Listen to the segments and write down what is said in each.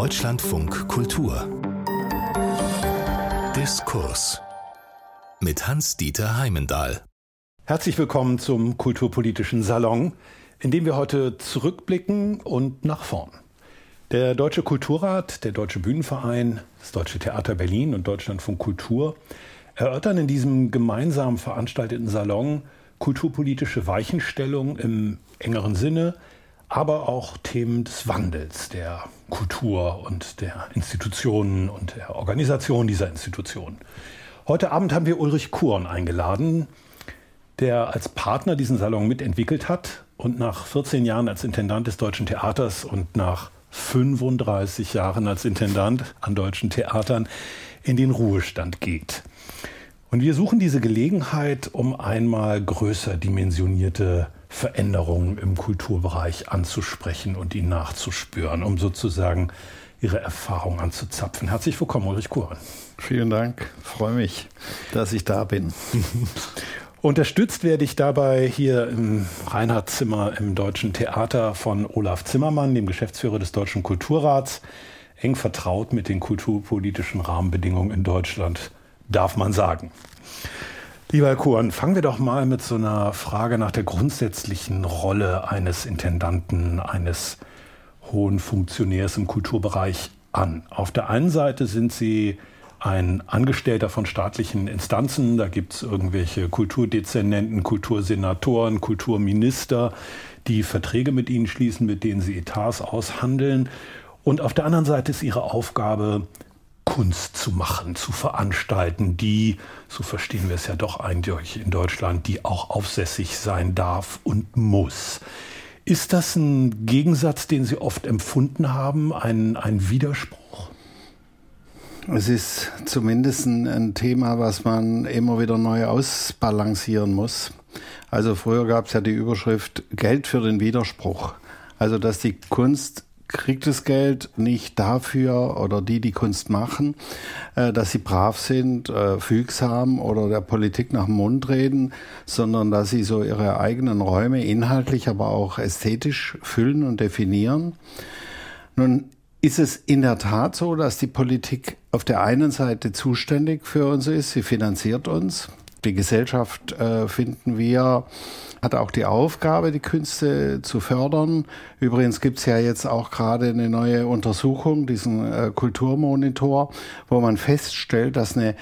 Deutschlandfunk Kultur Diskurs mit Hans-Dieter Heimendahl. Herzlich willkommen zum Kulturpolitischen Salon, in dem wir heute zurückblicken und nach vorn. Der Deutsche Kulturrat, der Deutsche Bühnenverein, das Deutsche Theater Berlin und Deutschlandfunk Kultur erörtern in diesem gemeinsam veranstalteten Salon kulturpolitische Weichenstellung im engeren Sinne, aber auch Themen des Wandels der Kultur und der Institutionen und der Organisation dieser Institutionen. Heute Abend haben wir Ulrich Kuhn eingeladen, der als Partner diesen Salon mitentwickelt hat und nach 14 Jahren als Intendant des Deutschen Theaters und nach 35 Jahren als Intendant an deutschen Theatern in den Ruhestand geht. Und wir suchen diese Gelegenheit, um einmal größer dimensionierte Veränderungen im Kulturbereich anzusprechen und ihnen nachzuspüren, um sozusagen ihre Erfahrung anzuzapfen. Herzlich willkommen, Ulrich Kuhn. Vielen Dank, freue mich, dass ich da bin. Unterstützt werde ich dabei hier im Reinhardt-Zimmer im Deutschen Theater von Olaf Zimmermann, dem Geschäftsführer des Deutschen Kulturrats, eng vertraut mit den kulturpolitischen Rahmenbedingungen in Deutschland, darf man sagen. Lieber Herr Kuhn, fangen wir doch mal mit so einer Frage nach der grundsätzlichen Rolle eines Intendanten, eines hohen Funktionärs im Kulturbereich an. Auf der einen Seite sind Sie ein Angestellter von staatlichen Instanzen, da gibt es irgendwelche Kulturdezernenten, Kultursenatoren, Kulturminister, die Verträge mit Ihnen schließen, mit denen Sie Etats aushandeln. Und auf der anderen Seite ist Ihre Aufgabe, Kunst zu machen, zu veranstalten, die, so verstehen wir es ja doch eindeutig in Deutschland, die auch aufsässig sein darf und muss. Ist das ein Gegensatz, den Sie oft empfunden haben, ein, ein Widerspruch? Es ist zumindest ein, ein Thema, was man immer wieder neu ausbalancieren muss. Also früher gab es ja die Überschrift Geld für den Widerspruch. Also dass die Kunst kriegt das Geld nicht dafür oder die, die Kunst machen, äh, dass sie brav sind, äh, fügsam oder der Politik nach dem Mund reden, sondern dass sie so ihre eigenen Räume inhaltlich, aber auch ästhetisch füllen und definieren. Nun ist es in der Tat so, dass die Politik auf der einen Seite zuständig für uns ist, sie finanziert uns. Die Gesellschaft äh, finden wir hat auch die Aufgabe, die Künste zu fördern. Übrigens gibt's ja jetzt auch gerade eine neue Untersuchung, diesen äh, Kulturmonitor, wo man feststellt, dass eine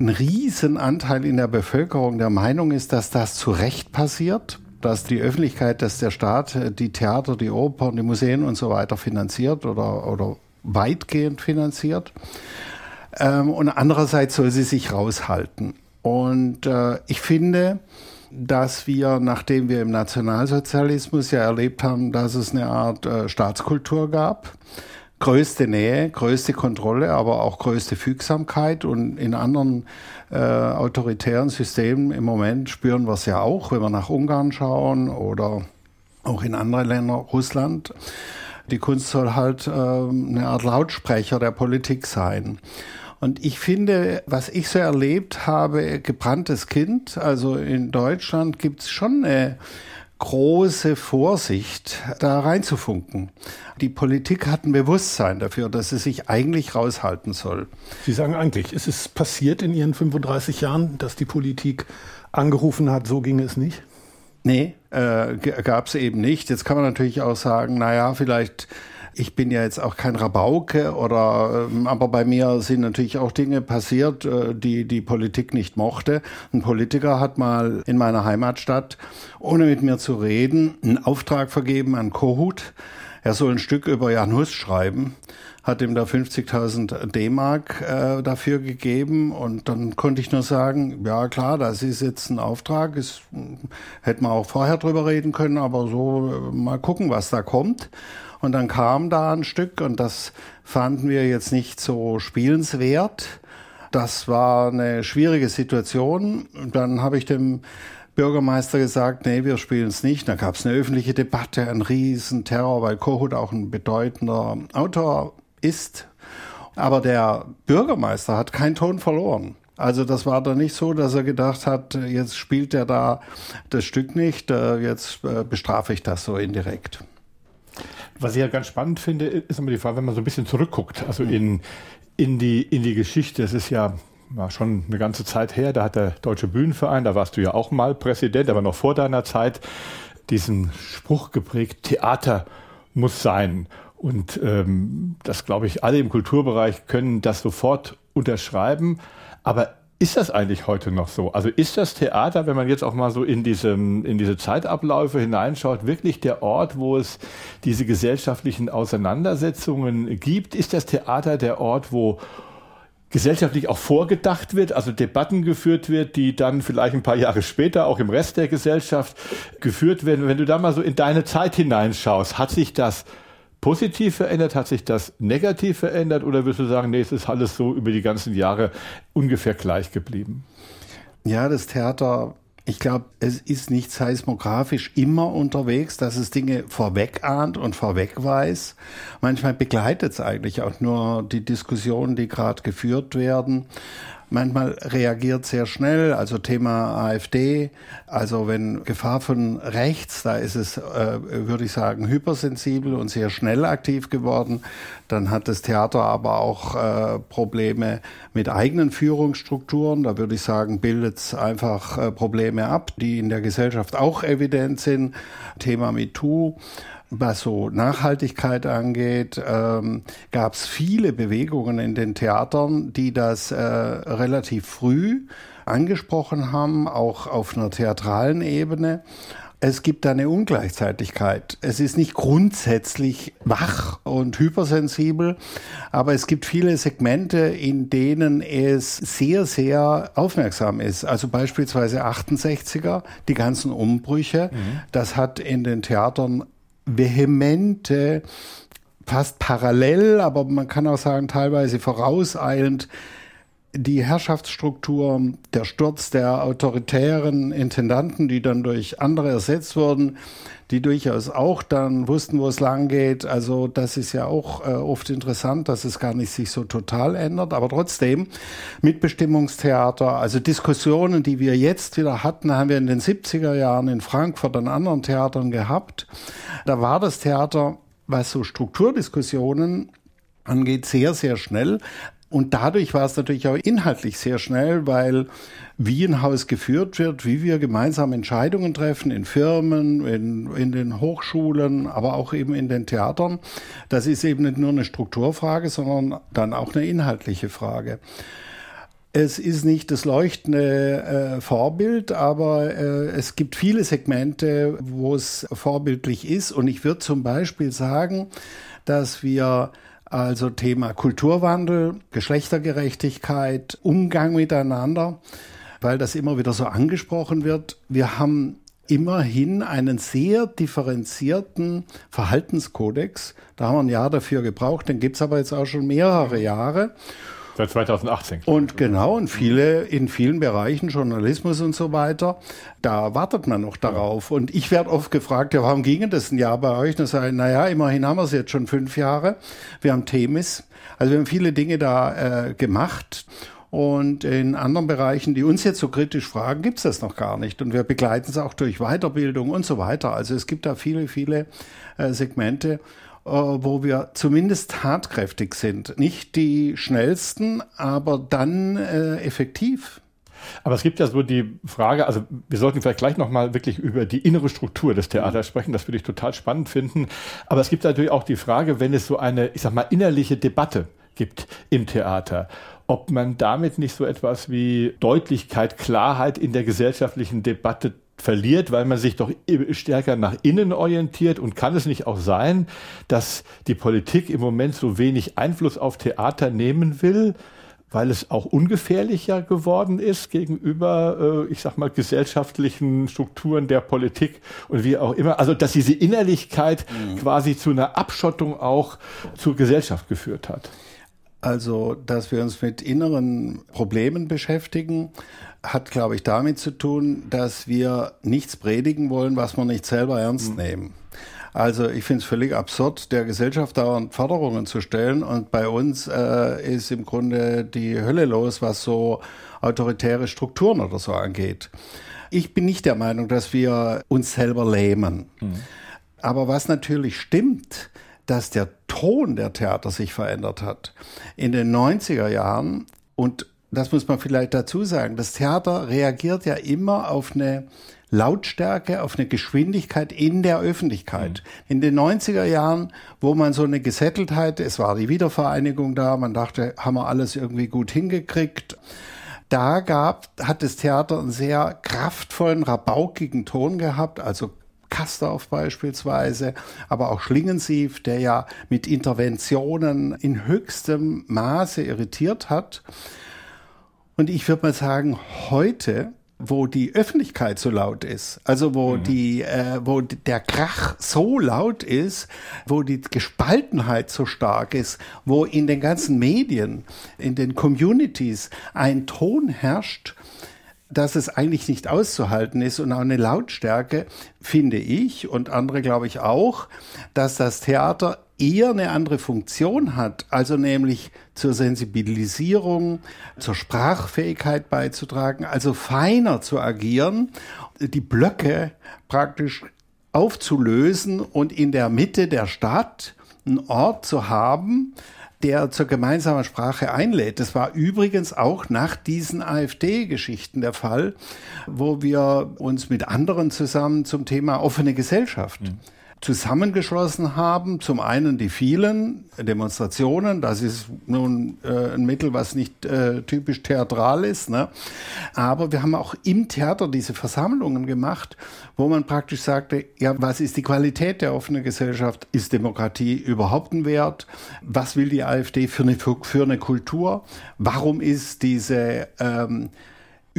ein Riesenanteil in der Bevölkerung der Meinung ist, dass das zu Recht passiert, dass die Öffentlichkeit, dass der Staat äh, die Theater, die Opern, die Museen und so weiter finanziert oder, oder weitgehend finanziert. Ähm, und andererseits soll sie sich raushalten. Und äh, ich finde, dass wir, nachdem wir im Nationalsozialismus ja erlebt haben, dass es eine Art äh, Staatskultur gab, größte Nähe, größte Kontrolle, aber auch größte Fügsamkeit. Und in anderen äh, autoritären Systemen im Moment spüren wir es ja auch, wenn wir nach Ungarn schauen oder auch in andere Länder, Russland. Die Kunst soll halt äh, eine Art Lautsprecher der Politik sein. Und ich finde, was ich so erlebt habe, gebranntes Kind, also in Deutschland gibt es schon eine große Vorsicht, da reinzufunken. Die Politik hat ein Bewusstsein dafür, dass sie sich eigentlich raushalten soll. Sie sagen eigentlich, ist es passiert in Ihren 35 Jahren, dass die Politik angerufen hat, so ging es nicht? Nee, äh, gab es eben nicht. Jetzt kann man natürlich auch sagen, naja, vielleicht ich bin ja jetzt auch kein Rabauke oder, ähm, aber bei mir sind natürlich auch Dinge passiert, äh, die die Politik nicht mochte. Ein Politiker hat mal in meiner Heimatstadt, ohne mit mir zu reden, einen Auftrag vergeben an Kohut. Er soll ein Stück über Jan Hus schreiben hat ihm da 50.000 D-Mark äh, dafür gegeben und dann konnte ich nur sagen, ja klar, das ist jetzt ein Auftrag, ist, hätte man auch vorher drüber reden können, aber so äh, mal gucken, was da kommt. Und dann kam da ein Stück und das fanden wir jetzt nicht so spielenswert. Das war eine schwierige Situation. Und dann habe ich dem Bürgermeister gesagt, nee, wir spielen es nicht. Da gab es eine öffentliche Debatte, ein Riesenterror, weil Kohut auch ein bedeutender Autor ist. Aber der Bürgermeister hat keinen Ton verloren. Also das war dann nicht so, dass er gedacht hat, jetzt spielt er da das Stück nicht, äh, jetzt äh, bestrafe ich das so indirekt. Was ich ja ganz spannend finde, ist immer die Frage, wenn man so ein bisschen zurückguckt, also in, in, die, in die Geschichte. Es ist ja war schon eine ganze Zeit her, da hat der Deutsche Bühnenverein, da warst du ja auch mal Präsident, aber noch vor deiner Zeit, diesen Spruch geprägt, Theater muss sein. Und ähm, das glaube ich, alle im Kulturbereich können das sofort unterschreiben. Aber ist das eigentlich heute noch so? Also ist das Theater, wenn man jetzt auch mal so in, diesem, in diese Zeitabläufe hineinschaut, wirklich der Ort, wo es diese gesellschaftlichen Auseinandersetzungen gibt? Ist das Theater der Ort, wo gesellschaftlich auch vorgedacht wird, also Debatten geführt wird, die dann vielleicht ein paar Jahre später auch im Rest der Gesellschaft geführt werden? Wenn du da mal so in deine Zeit hineinschaust, hat sich das positiv verändert? Hat sich das negativ verändert? Oder würdest du sagen, nee, es ist alles so über die ganzen Jahre ungefähr gleich geblieben? Ja, das Theater, ich glaube, es ist nicht seismografisch immer unterwegs, dass es Dinge vorweg ahnt und vorweg weiß. Manchmal begleitet es eigentlich auch nur die Diskussionen, die gerade geführt werden manchmal reagiert sehr schnell, also Thema AfD, also wenn Gefahr von rechts, da ist es, äh, würde ich sagen, hypersensibel und sehr schnell aktiv geworden. Dann hat das Theater aber auch äh, Probleme mit eigenen Führungsstrukturen. Da würde ich sagen, bildet es einfach äh, Probleme ab, die in der Gesellschaft auch evident sind. Thema MeToo was so Nachhaltigkeit angeht, ähm, gab es viele Bewegungen in den Theatern, die das äh, relativ früh angesprochen haben, auch auf einer theatralen Ebene. Es gibt eine Ungleichzeitigkeit. Es ist nicht grundsätzlich wach und hypersensibel, aber es gibt viele Segmente, in denen es sehr, sehr aufmerksam ist. Also beispielsweise 68er, die ganzen Umbrüche. Mhm. Das hat in den Theatern vehemente, fast parallel, aber man kann auch sagen teilweise vorauseilend die Herrschaftsstruktur, der Sturz der autoritären Intendanten, die dann durch andere ersetzt wurden, die durchaus auch dann wussten, wo es lang geht. Also das ist ja auch äh, oft interessant, dass es gar nicht sich so total ändert. Aber trotzdem, Mitbestimmungstheater, also Diskussionen, die wir jetzt wieder hatten, haben wir in den 70er Jahren in Frankfurt an anderen Theatern gehabt. Da war das Theater, was so Strukturdiskussionen angeht, sehr, sehr schnell. Und dadurch war es natürlich auch inhaltlich sehr schnell, weil wie ein Haus geführt wird, wie wir gemeinsam Entscheidungen treffen in Firmen, in, in den Hochschulen, aber auch eben in den Theatern. Das ist eben nicht nur eine Strukturfrage, sondern dann auch eine inhaltliche Frage. Es ist nicht das leuchtende äh, Vorbild, aber äh, es gibt viele Segmente, wo es vorbildlich ist. Und ich würde zum Beispiel sagen, dass wir also Thema Kulturwandel, Geschlechtergerechtigkeit, Umgang miteinander, weil das immer wieder so angesprochen wird. Wir haben immerhin einen sehr differenzierten Verhaltenskodex. Da haben wir ein Jahr dafür gebraucht, den gibt's aber jetzt auch schon mehrere Jahre. Seit 2018. Und genau, und viele, in vielen Bereichen, Journalismus und so weiter, da wartet man noch darauf. Und ich werde oft gefragt, ja, warum ging das ein Jahr bei euch? Und sage ich, naja, immerhin haben wir es jetzt schon fünf Jahre. Wir haben Themis. Also wir haben viele Dinge da äh, gemacht. Und in anderen Bereichen, die uns jetzt so kritisch fragen, gibt es das noch gar nicht. Und wir begleiten es auch durch Weiterbildung und so weiter. Also es gibt da viele, viele äh, Segmente. Äh, wo wir zumindest tatkräftig sind. Nicht die schnellsten, aber dann äh, effektiv. Aber es gibt ja so die Frage, also wir sollten vielleicht gleich nochmal wirklich über die innere Struktur des Theaters sprechen, das würde ich total spannend finden. Aber es gibt natürlich auch die Frage, wenn es so eine, ich sag mal, innerliche Debatte gibt im Theater, ob man damit nicht so etwas wie Deutlichkeit, Klarheit in der gesellschaftlichen Debatte verliert, weil man sich doch stärker nach innen orientiert. Und kann es nicht auch sein, dass die Politik im Moment so wenig Einfluss auf Theater nehmen will, weil es auch ungefährlicher geworden ist gegenüber, äh, ich sag mal, gesellschaftlichen Strukturen der Politik und wie auch immer. Also, dass diese Innerlichkeit mhm. quasi zu einer Abschottung auch zur Gesellschaft geführt hat. Also, dass wir uns mit inneren Problemen beschäftigen, hat, glaube ich, damit zu tun, dass wir nichts predigen wollen, was wir nicht selber ernst mhm. nehmen. Also ich finde es völlig absurd, der Gesellschaft dauernd Forderungen zu stellen und bei uns äh, ist im Grunde die Hölle los, was so autoritäre Strukturen oder so angeht. Ich bin nicht der Meinung, dass wir uns selber lähmen. Mhm. Aber was natürlich stimmt, dass der Ton der Theater sich verändert hat. In den 90er Jahren und das muss man vielleicht dazu sagen, das Theater reagiert ja immer auf eine Lautstärke, auf eine Geschwindigkeit in der Öffentlichkeit. Mhm. In den 90er Jahren, wo man so eine Gesetteltheit, es war die Wiedervereinigung da, man dachte, haben wir alles irgendwie gut hingekriegt. Da gab, hat das Theater einen sehr kraftvollen, rabaukigen Ton gehabt, also Kastorf beispielsweise, aber auch Schlingensief, der ja mit Interventionen in höchstem Maße irritiert hat. Und ich würde mal sagen, heute wo die Öffentlichkeit so laut ist, also wo mhm. die, äh, wo der Krach so laut ist, wo die Gespaltenheit so stark ist, wo in den ganzen Medien, in den Communities ein Ton herrscht, dass es eigentlich nicht auszuhalten ist und auch eine Lautstärke, finde ich und andere glaube ich auch, dass das Theater eher eine andere Funktion hat, also nämlich zur Sensibilisierung, zur Sprachfähigkeit beizutragen, also feiner zu agieren, die Blöcke praktisch aufzulösen und in der Mitte der Stadt einen Ort zu haben, der zur gemeinsamen Sprache einlädt. Das war übrigens auch nach diesen AfD-Geschichten der Fall, wo wir uns mit anderen zusammen zum Thema offene Gesellschaft mhm zusammengeschlossen haben. Zum einen die vielen Demonstrationen, das ist nun äh, ein Mittel, was nicht äh, typisch theatral ist. Ne? Aber wir haben auch im Theater diese Versammlungen gemacht, wo man praktisch sagte, ja, was ist die Qualität der offenen Gesellschaft? Ist Demokratie überhaupt ein Wert? Was will die AfD für eine, für eine Kultur? Warum ist diese ähm,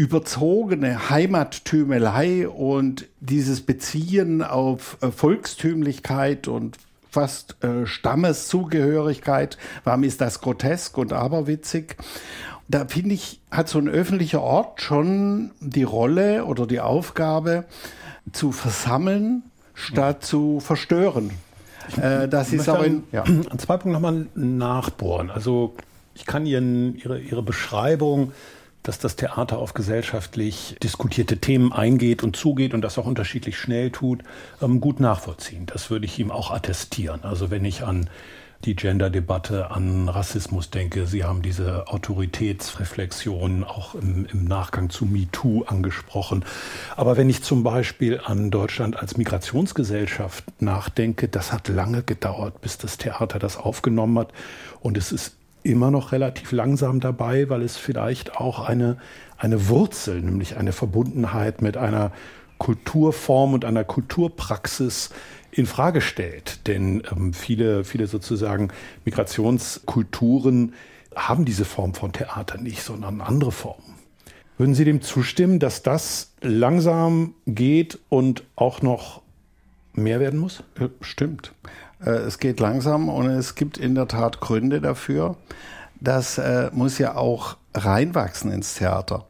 überzogene Heimattümelei und dieses Beziehen auf äh, Volkstümlichkeit und fast äh, Stammeszugehörigkeit, warum ist das grotesk und aberwitzig? Da finde ich, hat so ein öffentlicher Ort schon die Rolle oder die Aufgabe zu versammeln, statt zu verstören. Äh, das ist aber in, ja. an zwei Punkten nochmal nachbohren. Also ich kann Ihren, Ihre, Ihre Beschreibung dass das Theater auf gesellschaftlich diskutierte Themen eingeht und zugeht und das auch unterschiedlich schnell tut, ähm, gut nachvollziehen. Das würde ich ihm auch attestieren. Also wenn ich an die Gender-Debatte, an Rassismus denke. Sie haben diese Autoritätsreflexion auch im, im, Nachgang zu MeToo angesprochen. Aber wenn ich zum Beispiel an Deutschland als Migrationsgesellschaft nachdenke, das hat lange gedauert, bis das Theater das aufgenommen hat. Und es ist immer noch relativ langsam dabei, weil es vielleicht auch eine, eine Wurzel, nämlich eine Verbundenheit mit einer Kulturform und einer Kulturpraxis in Frage stellt. Denn ähm, viele, viele sozusagen Migrationskulturen haben diese Form von Theater nicht, sondern andere Formen. Würden Sie dem zustimmen, dass das langsam geht und auch noch mehr werden muss? Stimmt. Äh, es geht langsam und es gibt in der Tat Gründe dafür. Das äh, muss ja auch reinwachsen ins Theater.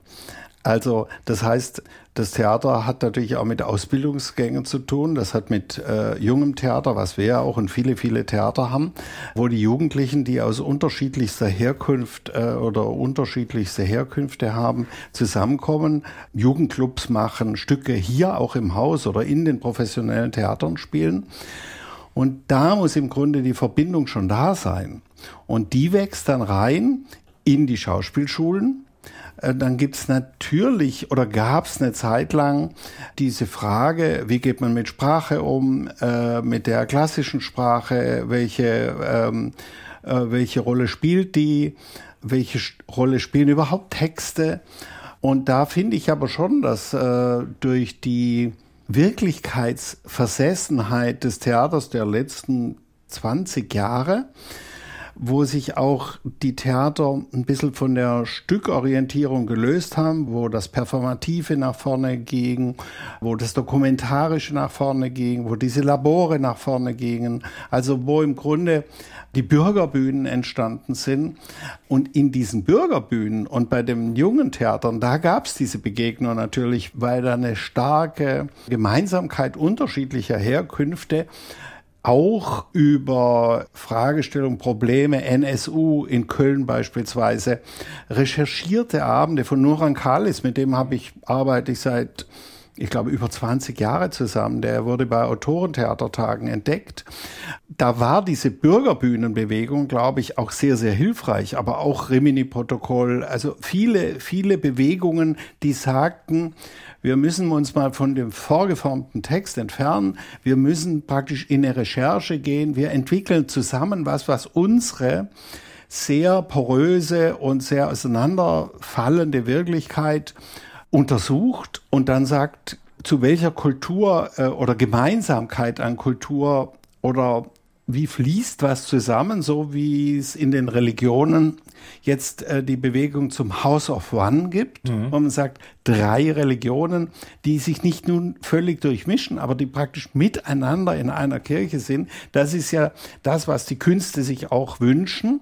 Also das heißt, das Theater hat natürlich auch mit Ausbildungsgängen zu tun. Das hat mit äh, jungem Theater, was wir ja auch und viele, viele Theater haben, wo die Jugendlichen, die aus unterschiedlichster Herkunft äh, oder unterschiedlichste Herkünfte haben, zusammenkommen, Jugendclubs machen, Stücke hier auch im Haus oder in den professionellen Theatern spielen. Und da muss im Grunde die Verbindung schon da sein. Und die wächst dann rein in die Schauspielschulen. Äh, dann gibt's natürlich oder gab's eine Zeit lang diese Frage, wie geht man mit Sprache um, äh, mit der klassischen Sprache, welche, ähm, äh, welche Rolle spielt die, welche Rolle spielen überhaupt Texte. Und da finde ich aber schon, dass äh, durch die Wirklichkeitsversessenheit des Theaters der letzten 20 Jahre, wo sich auch die Theater ein bisschen von der Stückorientierung gelöst haben, wo das Performative nach vorne ging, wo das Dokumentarische nach vorne ging, wo diese Labore nach vorne gingen, also wo im Grunde die Bürgerbühnen entstanden sind. Und in diesen Bürgerbühnen und bei den jungen Theatern, da gab es diese Begegnung natürlich, weil da eine starke Gemeinsamkeit unterschiedlicher Herkünfte auch über Fragestellungen, Probleme, NSU in Köln beispielsweise, recherchierte Abende von Nuran Kalis, mit dem habe ich, arbeite ich seit ich glaube, über 20 Jahre zusammen. Der wurde bei Autorentheatertagen entdeckt. Da war diese Bürgerbühnenbewegung, glaube ich, auch sehr, sehr hilfreich, aber auch Rimini-Protokoll, also viele, viele Bewegungen, die sagten, wir müssen uns mal von dem vorgeformten Text entfernen. Wir müssen praktisch in eine Recherche gehen. Wir entwickeln zusammen was, was unsere sehr poröse und sehr auseinanderfallende Wirklichkeit untersucht und dann sagt, zu welcher Kultur äh, oder Gemeinsamkeit an Kultur oder wie fließt was zusammen, so wie es in den Religionen jetzt äh, die Bewegung zum House of One gibt, mhm. wo man sagt, drei Religionen, die sich nicht nun völlig durchmischen, aber die praktisch miteinander in einer Kirche sind. Das ist ja das, was die Künste sich auch wünschen.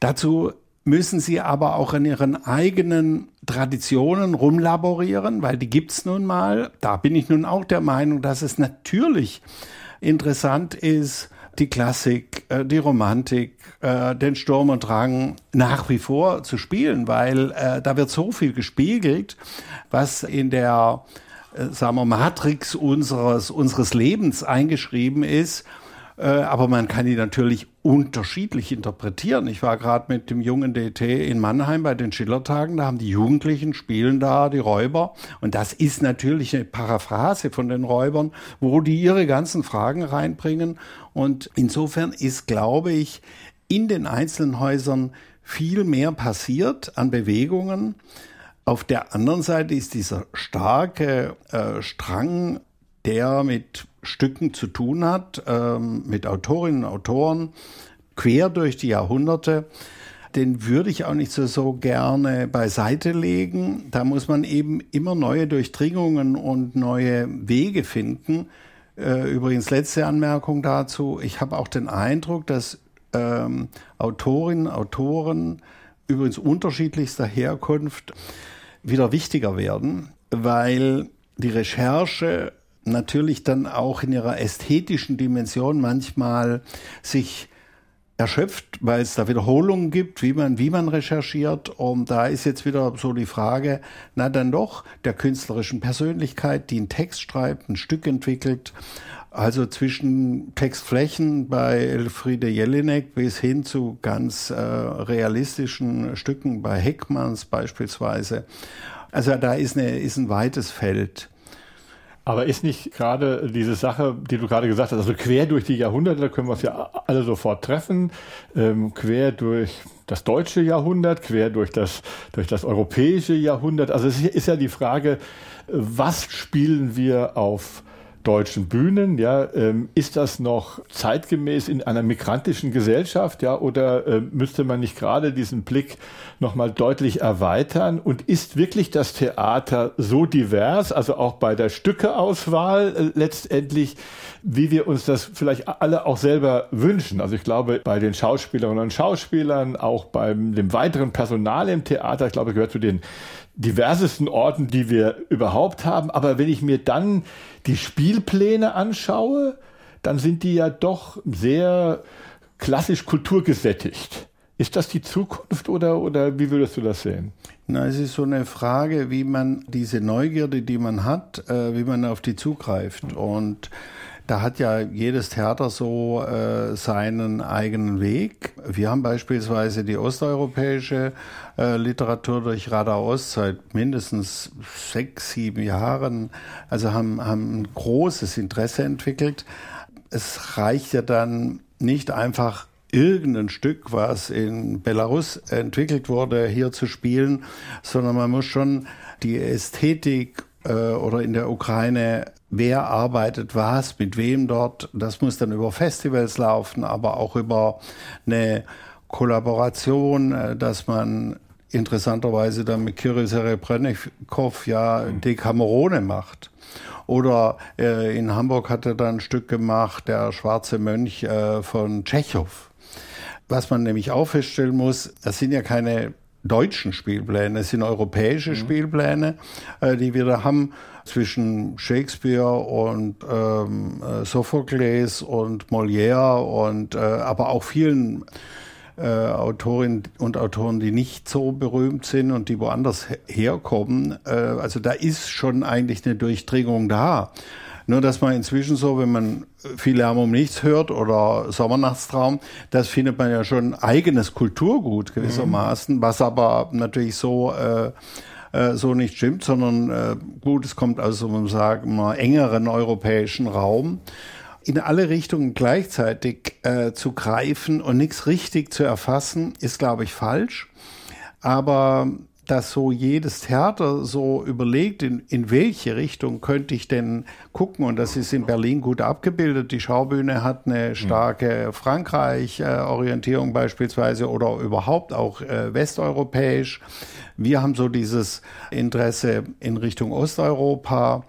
Dazu müssen sie aber auch in ihren eigenen Traditionen rumlaborieren, weil die gibt's nun mal. Da bin ich nun auch der Meinung, dass es natürlich interessant ist, die Klassik, äh, die Romantik, äh, den Sturm und Drang nach wie vor zu spielen, weil äh, da wird so viel gespiegelt, was in der sagen wir, Matrix unseres, unseres Lebens eingeschrieben ist äh, aber man kann die natürlich unterschiedlich interpretieren. Ich war gerade mit dem jungen DT in Mannheim bei den Schillertagen, da haben die Jugendlichen spielen da die Räuber und das ist natürlich eine Paraphrase von den Räubern, wo die ihre ganzen Fragen reinbringen und insofern ist, glaube ich, in den einzelnen Häusern viel mehr passiert an Bewegungen. Auf der anderen Seite ist dieser starke äh, Strang, der mit Stücken zu tun hat, ähm, mit Autorinnen und Autoren, quer durch die Jahrhunderte. Den würde ich auch nicht so, so gerne beiseite legen. Da muss man eben immer neue Durchdringungen und neue Wege finden. Äh, übrigens, letzte Anmerkung dazu. Ich habe auch den Eindruck, dass ähm, Autorinnen, Autoren, übrigens unterschiedlichster Herkunft, wieder wichtiger werden, weil die Recherche natürlich dann auch in ihrer ästhetischen Dimension manchmal sich erschöpft, weil es da Wiederholungen gibt, wie man, wie man recherchiert. Und da ist jetzt wieder so die Frage, na dann doch der künstlerischen Persönlichkeit, die einen Text schreibt, ein Stück entwickelt. Also zwischen Textflächen bei Elfriede Jelinek bis hin zu ganz äh, realistischen Stücken bei Heckmanns beispielsweise. Also da ist, eine, ist ein weites Feld. Aber ist nicht gerade diese Sache, die du gerade gesagt hast, also quer durch die Jahrhunderte, da können wir es ja alle sofort treffen, ähm, quer durch das deutsche Jahrhundert, quer durch das, durch das europäische Jahrhundert. Also es ist ja die Frage, was spielen wir auf deutschen Bühnen, ja, ähm, ist das noch zeitgemäß in einer migrantischen Gesellschaft, ja, oder äh, müsste man nicht gerade diesen Blick nochmal deutlich erweitern? Und ist wirklich das Theater so divers, also auch bei der Stückeauswahl äh, letztendlich, wie wir uns das vielleicht alle auch selber wünschen? Also ich glaube, bei den Schauspielerinnen und Schauspielern, auch beim dem weiteren Personal im Theater, ich glaube, gehört zu den diversesten Orten, die wir überhaupt haben. Aber wenn ich mir dann die Spielpläne anschaue, dann sind die ja doch sehr klassisch kulturgesättigt. Ist das die Zukunft oder, oder wie würdest du das sehen? Na, es ist so eine Frage, wie man diese Neugierde, die man hat, äh, wie man auf die zugreift. Und da hat ja jedes Theater so äh, seinen eigenen Weg. Wir haben beispielsweise die osteuropäische äh, Literatur durch Radar Ost seit mindestens sechs, sieben Jahren, also haben, haben ein großes Interesse entwickelt. Es reicht ja dann nicht einfach irgendein Stück, was in Belarus entwickelt wurde, hier zu spielen, sondern man muss schon die Ästhetik äh, oder in der Ukraine wer arbeitet was, mit wem dort. Das muss dann über Festivals laufen, aber auch über eine Kollaboration, äh, dass man interessanterweise dann mit Kirill Serebrennikov ja mhm. Decamerone macht. Oder äh, in Hamburg hat er dann ein Stück gemacht, der schwarze Mönch äh, von Tschechow. Was man nämlich auch feststellen muss, das sind ja keine deutschen Spielpläne, es sind europäische mhm. Spielpläne, äh, die wir da haben zwischen Shakespeare und ähm, äh, Sophokles und Molière und äh, aber auch vielen äh, Autorinnen und Autoren, die nicht so berühmt sind und die woanders herkommen. Äh, also da ist schon eigentlich eine Durchdringung da. Nur, dass man inzwischen so, wenn man viel Lärm um nichts hört oder Sommernachtstraum, das findet man ja schon eigenes Kulturgut gewissermaßen, mhm. was aber natürlich so äh, äh, so nicht stimmt, sondern äh, gut, es kommt aus einem sagen wir, engeren europäischen Raum in alle Richtungen gleichzeitig äh, zu greifen und nichts richtig zu erfassen, ist, glaube ich, falsch. Aber dass so jedes Theater so überlegt, in, in welche Richtung könnte ich denn gucken. Und das ist in Berlin gut abgebildet. Die Schaubühne hat eine starke Frankreich-Orientierung beispielsweise oder überhaupt auch äh, westeuropäisch. Wir haben so dieses Interesse in Richtung Osteuropa.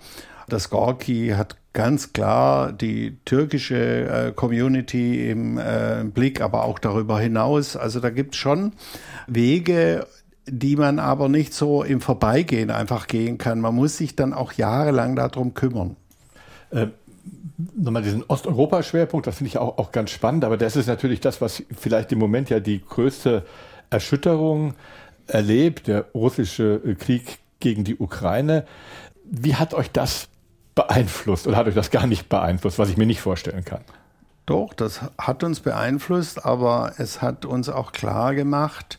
Das Gorki hat ganz klar die türkische äh, Community im äh, Blick, aber auch darüber hinaus. Also da gibt es schon Wege, die man aber nicht so im Vorbeigehen einfach gehen kann. Man muss sich dann auch jahrelang darum kümmern. Äh, nochmal diesen Osteuropa-Schwerpunkt, das finde ich auch, auch ganz spannend, aber das ist natürlich das, was vielleicht im Moment ja die größte Erschütterung erlebt, der russische Krieg gegen die Ukraine. Wie hat euch das beeinflusst oder hat euch das gar nicht beeinflusst, was ich mir nicht vorstellen kann? Doch, das hat uns beeinflusst, aber es hat uns auch klar gemacht,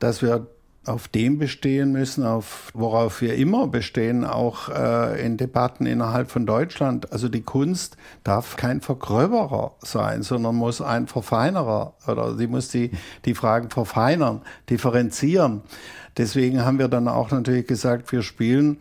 dass wir auf dem bestehen müssen, auf worauf wir immer bestehen, auch äh, in Debatten innerhalb von Deutschland. Also die Kunst darf kein Vergröberer sein, sondern muss ein Verfeinerer oder sie muss die, die Fragen verfeinern, differenzieren. Deswegen haben wir dann auch natürlich gesagt, wir spielen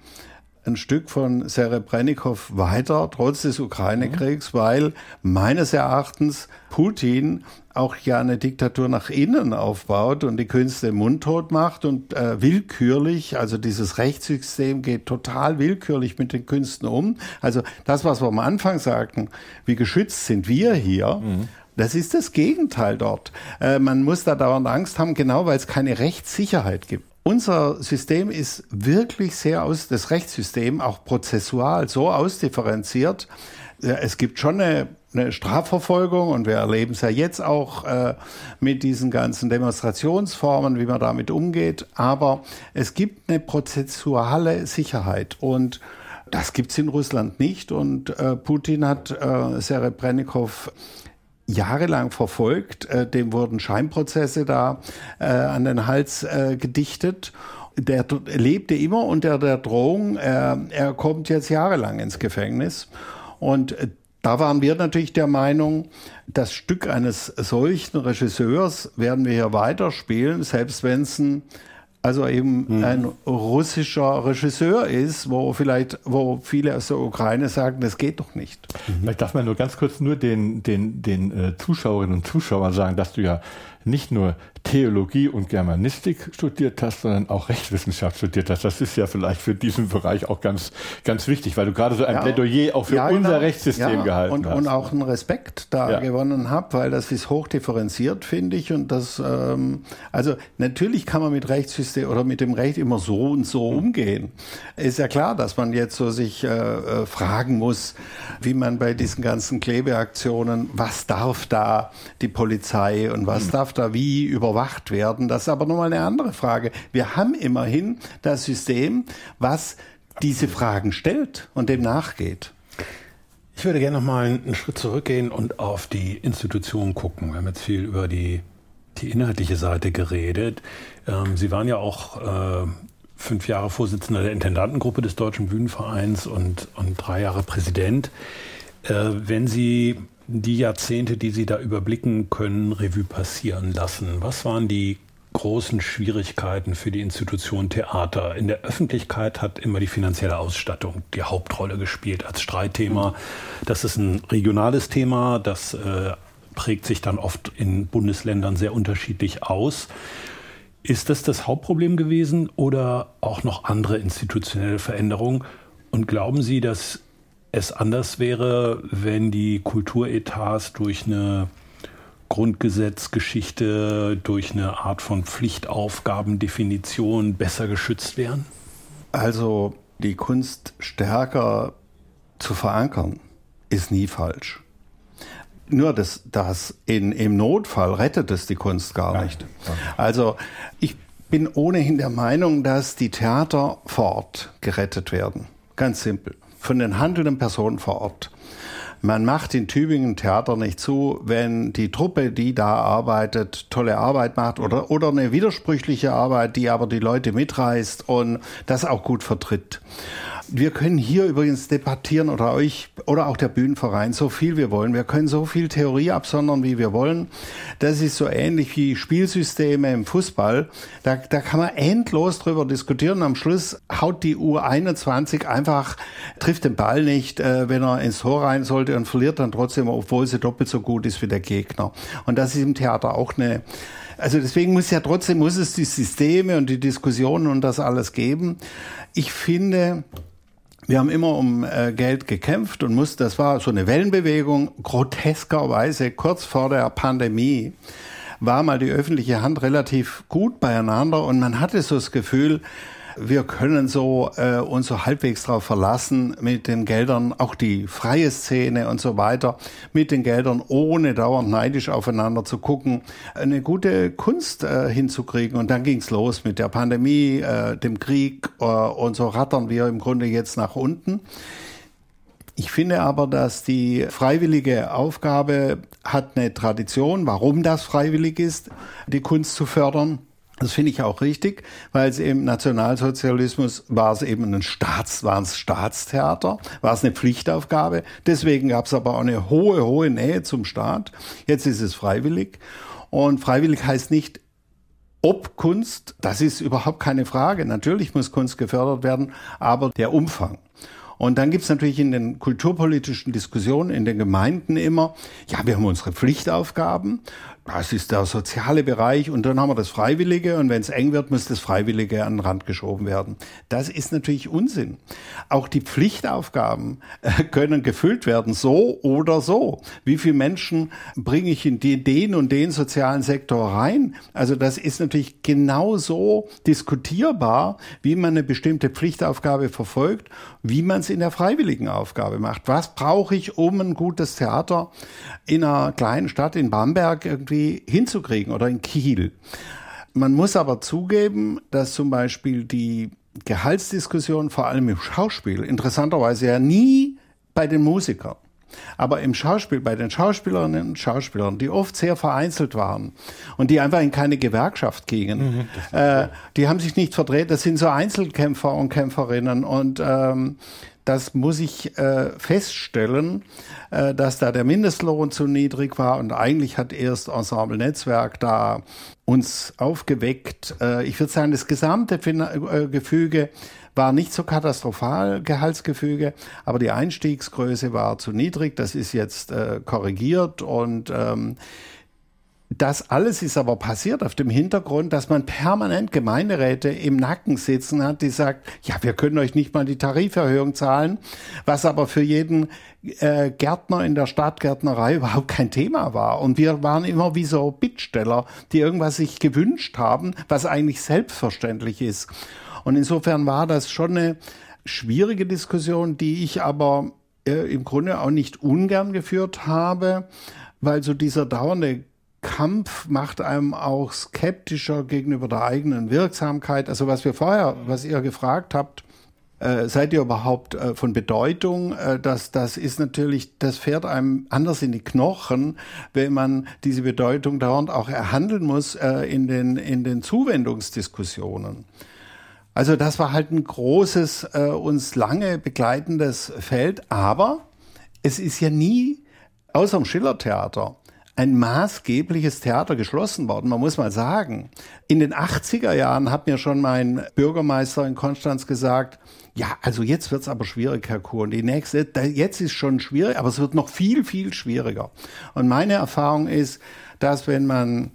ein Stück von Serebrennikov weiter, trotz des Ukraine-Kriegs, weil meines Erachtens Putin auch ja eine Diktatur nach innen aufbaut und die Künste mundtot macht und äh, willkürlich, also dieses Rechtssystem geht total willkürlich mit den Künsten um. Also das, was wir am Anfang sagten, wie geschützt sind wir hier, mhm. Das ist das Gegenteil dort. Äh, man muss da dauernd Angst haben, genau weil es keine Rechtssicherheit gibt. Unser System ist wirklich sehr aus, das Rechtssystem auch prozessual so ausdifferenziert. Es gibt schon eine, eine Strafverfolgung und wir erleben es ja jetzt auch äh, mit diesen ganzen Demonstrationsformen, wie man damit umgeht. Aber es gibt eine prozessuale Sicherheit und das gibt es in Russland nicht. Und äh, Putin hat äh, Serebrennikov jahrelang verfolgt. Äh, dem wurden Scheinprozesse da äh, an den Hals äh, gedichtet. Der lebte immer unter der Drohung, er, er kommt jetzt jahrelang ins Gefängnis. Und äh, da waren wir natürlich der Meinung, das Stück eines solchen Regisseurs werden wir hier weiterspielen, selbst wenn es ein also eben mhm. ein russischer Regisseur ist, wo vielleicht, wo viele aus der Ukraine sagen, das geht doch nicht. Vielleicht darf man nur ganz kurz nur den, den, den äh, Zuschauerinnen und Zuschauern sagen, dass du ja nicht nur Theologie und Germanistik studiert hast, sondern auch Rechtswissenschaft studiert hast. Das ist ja vielleicht für diesen Bereich auch ganz, ganz wichtig, weil du gerade so ein ja, Plädoyer auch für ja, unser genau. Rechtssystem ja, gehalten und, hast. Und auch einen Respekt da gewonnen habe, weil das ist hochdifferenziert, finde ich. Und das, ähm, also natürlich kann man mit Rechtssystem oder mit dem Recht immer so und so mhm. umgehen. Ist ja klar, dass man jetzt so sich äh, äh, fragen muss, wie man bei diesen ganzen Klebeaktionen, was darf da die Polizei und was mhm. darf da wie überwacht werden. Das ist aber nochmal eine andere Frage. Wir haben immerhin das System, was diese Fragen stellt und dem nachgeht. Ich würde gerne noch mal einen Schritt zurückgehen und auf die Institution gucken. Wir haben jetzt viel über die, die inhaltliche Seite geredet. Ähm, Sie waren ja auch äh, fünf Jahre Vorsitzender der Intendantengruppe des Deutschen Bühnenvereins und, und drei Jahre Präsident. Äh, wenn Sie die Jahrzehnte, die Sie da überblicken können, Revue passieren lassen? Was waren die großen Schwierigkeiten für die Institution Theater? In der Öffentlichkeit hat immer die finanzielle Ausstattung die Hauptrolle gespielt als Streitthema. Das ist ein regionales Thema, das äh, prägt sich dann oft in Bundesländern sehr unterschiedlich aus. Ist das das Hauptproblem gewesen oder auch noch andere institutionelle Veränderungen? Und glauben Sie, dass es anders wäre, wenn die Kulturetats durch eine Grundgesetzgeschichte, durch eine Art von Pflichtaufgabendefinition besser geschützt wären? Also die Kunst stärker zu verankern, ist nie falsch. nur das, das in, im Notfall rettet es die Kunst gar nicht. Also ich bin ohnehin der Meinung, dass die Theater vor Ort gerettet werden. Ganz simpel. Von den handelnden Personen vor Ort. Man macht in Tübingen Theater nicht zu, wenn die Truppe, die da arbeitet, tolle Arbeit macht oder, oder eine widersprüchliche Arbeit, die aber die Leute mitreißt und das auch gut vertritt. Wir können hier übrigens debattieren oder euch oder auch der Bühnenverein so viel wir wollen. Wir können so viel Theorie absondern, wie wir wollen. Das ist so ähnlich wie Spielsysteme im Fußball. Da, da kann man endlos drüber diskutieren. Am Schluss haut die U21 einfach, trifft den Ball nicht, äh, wenn er ins Tor rein sollte und verliert dann trotzdem, obwohl sie doppelt so gut ist wie der Gegner. Und das ist im Theater auch eine also deswegen muss ja trotzdem muss es die Systeme und die Diskussionen und das alles geben. Ich finde, wir haben immer um äh, Geld gekämpft und mussten, das war so eine Wellenbewegung, groteskerweise kurz vor der Pandemie war mal die öffentliche Hand relativ gut beieinander und man hatte so das Gefühl, wir können so äh, uns so halbwegs darauf verlassen mit den Geldern, auch die freie Szene und so weiter, mit den Geldern, ohne dauernd neidisch aufeinander zu gucken, eine gute Kunst äh, hinzukriegen. Und dann ging's los mit der Pandemie, äh, dem Krieg äh, und so rattern wir im Grunde jetzt nach unten. Ich finde aber, dass die freiwillige Aufgabe hat eine Tradition, warum das freiwillig ist, die Kunst zu fördern. Das finde ich auch richtig, weil es im Nationalsozialismus war es eben ein Staats, waren es Staatstheater, war es eine Pflichtaufgabe. Deswegen gab es aber auch eine hohe, hohe Nähe zum Staat. Jetzt ist es freiwillig. Und freiwillig heißt nicht, ob Kunst, das ist überhaupt keine Frage. Natürlich muss Kunst gefördert werden, aber der Umfang. Und dann gibt's natürlich in den kulturpolitischen Diskussionen in den Gemeinden immer, ja, wir haben unsere Pflichtaufgaben, das ist der soziale Bereich und dann haben wir das Freiwillige und wenn es eng wird, muss das Freiwillige an den Rand geschoben werden. Das ist natürlich Unsinn. Auch die Pflichtaufgaben äh, können gefüllt werden, so oder so. Wie viele Menschen bringe ich in den und den sozialen Sektor rein? Also das ist natürlich genauso diskutierbar, wie man eine bestimmte Pflichtaufgabe verfolgt, wie man es in der freiwilligen Aufgabe macht. Was brauche ich, um ein gutes Theater in einer kleinen Stadt in Bamberg irgendwie irgendwie hinzukriegen oder in Kiel. Man muss aber zugeben, dass zum Beispiel die Gehaltsdiskussion vor allem im Schauspiel interessanterweise ja nie bei den Musikern aber im Schauspiel, bei den Schauspielerinnen und Schauspielern, die oft sehr vereinzelt waren und die einfach in keine Gewerkschaft gingen, mhm, äh, die haben sich nicht verdreht. Das sind so Einzelkämpfer und Kämpferinnen und ähm, das muss ich äh, feststellen, äh, dass da der Mindestlohn zu niedrig war und eigentlich hat erst Ensemble Netzwerk da uns aufgeweckt. Äh, ich würde sagen, das gesamte fin äh, Gefüge war nicht so katastrophal, Gehaltsgefüge, aber die Einstiegsgröße war zu niedrig. Das ist jetzt äh, korrigiert und ähm, das alles ist aber passiert auf dem Hintergrund, dass man permanent Gemeinderäte im Nacken sitzen hat, die sagt, ja, wir können euch nicht mal die Tariferhöhung zahlen, was aber für jeden äh, Gärtner in der Stadtgärtnerei überhaupt kein Thema war. Und wir waren immer wie so Bittsteller, die irgendwas sich gewünscht haben, was eigentlich selbstverständlich ist. Und insofern war das schon eine schwierige Diskussion, die ich aber äh, im Grunde auch nicht ungern geführt habe, weil so dieser dauernde Kampf macht einem auch skeptischer gegenüber der eigenen Wirksamkeit. Also was wir vorher, was ihr gefragt habt, äh, seid ihr überhaupt äh, von Bedeutung? Äh, das, das ist natürlich, das fährt einem anders in die Knochen, wenn man diese Bedeutung dauernd auch erhandeln muss äh, in, den, in den Zuwendungsdiskussionen. Also das war halt ein großes, äh, uns lange begleitendes Feld, aber es ist ja nie, außer im Schillertheater, ein maßgebliches Theater geschlossen worden. Man muss mal sagen, in den 80er Jahren hat mir schon mein Bürgermeister in Konstanz gesagt, ja, also jetzt wird's aber schwierig, Herr Kuhn. Die nächste, jetzt ist schon schwierig, aber es wird noch viel, viel schwieriger. Und meine Erfahrung ist, dass wenn man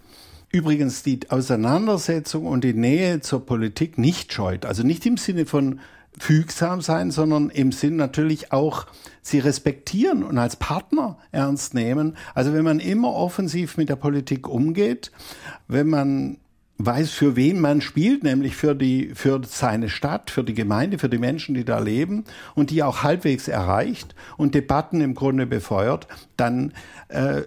übrigens die Auseinandersetzung und die Nähe zur Politik nicht scheut, also nicht im Sinne von fügsam sein, sondern im Sinn natürlich auch sie respektieren und als Partner ernst nehmen. Also wenn man immer offensiv mit der Politik umgeht, wenn man weiß, für wen man spielt, nämlich für die, für seine Stadt, für die Gemeinde, für die Menschen, die da leben und die auch halbwegs erreicht und Debatten im Grunde befeuert, dann äh,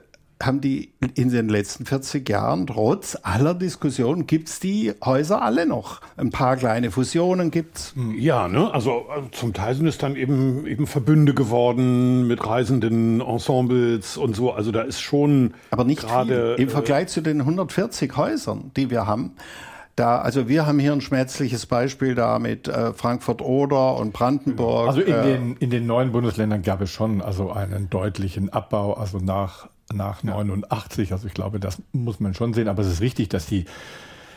haben die in den letzten 40 Jahren, trotz aller Diskussionen, gibt's die Häuser alle noch. Ein paar kleine Fusionen gibt's. Ja, ne? also äh, zum Teil sind es dann eben, eben Verbünde geworden mit reisenden Ensembles und so. Also da ist schon Aber nicht gerade viel. Im Vergleich zu den 140 Häusern, die wir haben, da, also wir haben hier ein schmerzliches Beispiel da mit äh, Frankfurt Oder und Brandenburg. Also in, äh, den, in den neuen Bundesländern gab es schon also einen deutlichen Abbau, also nach, nach 89. Also ich glaube, das muss man schon sehen. Aber es ist richtig, dass die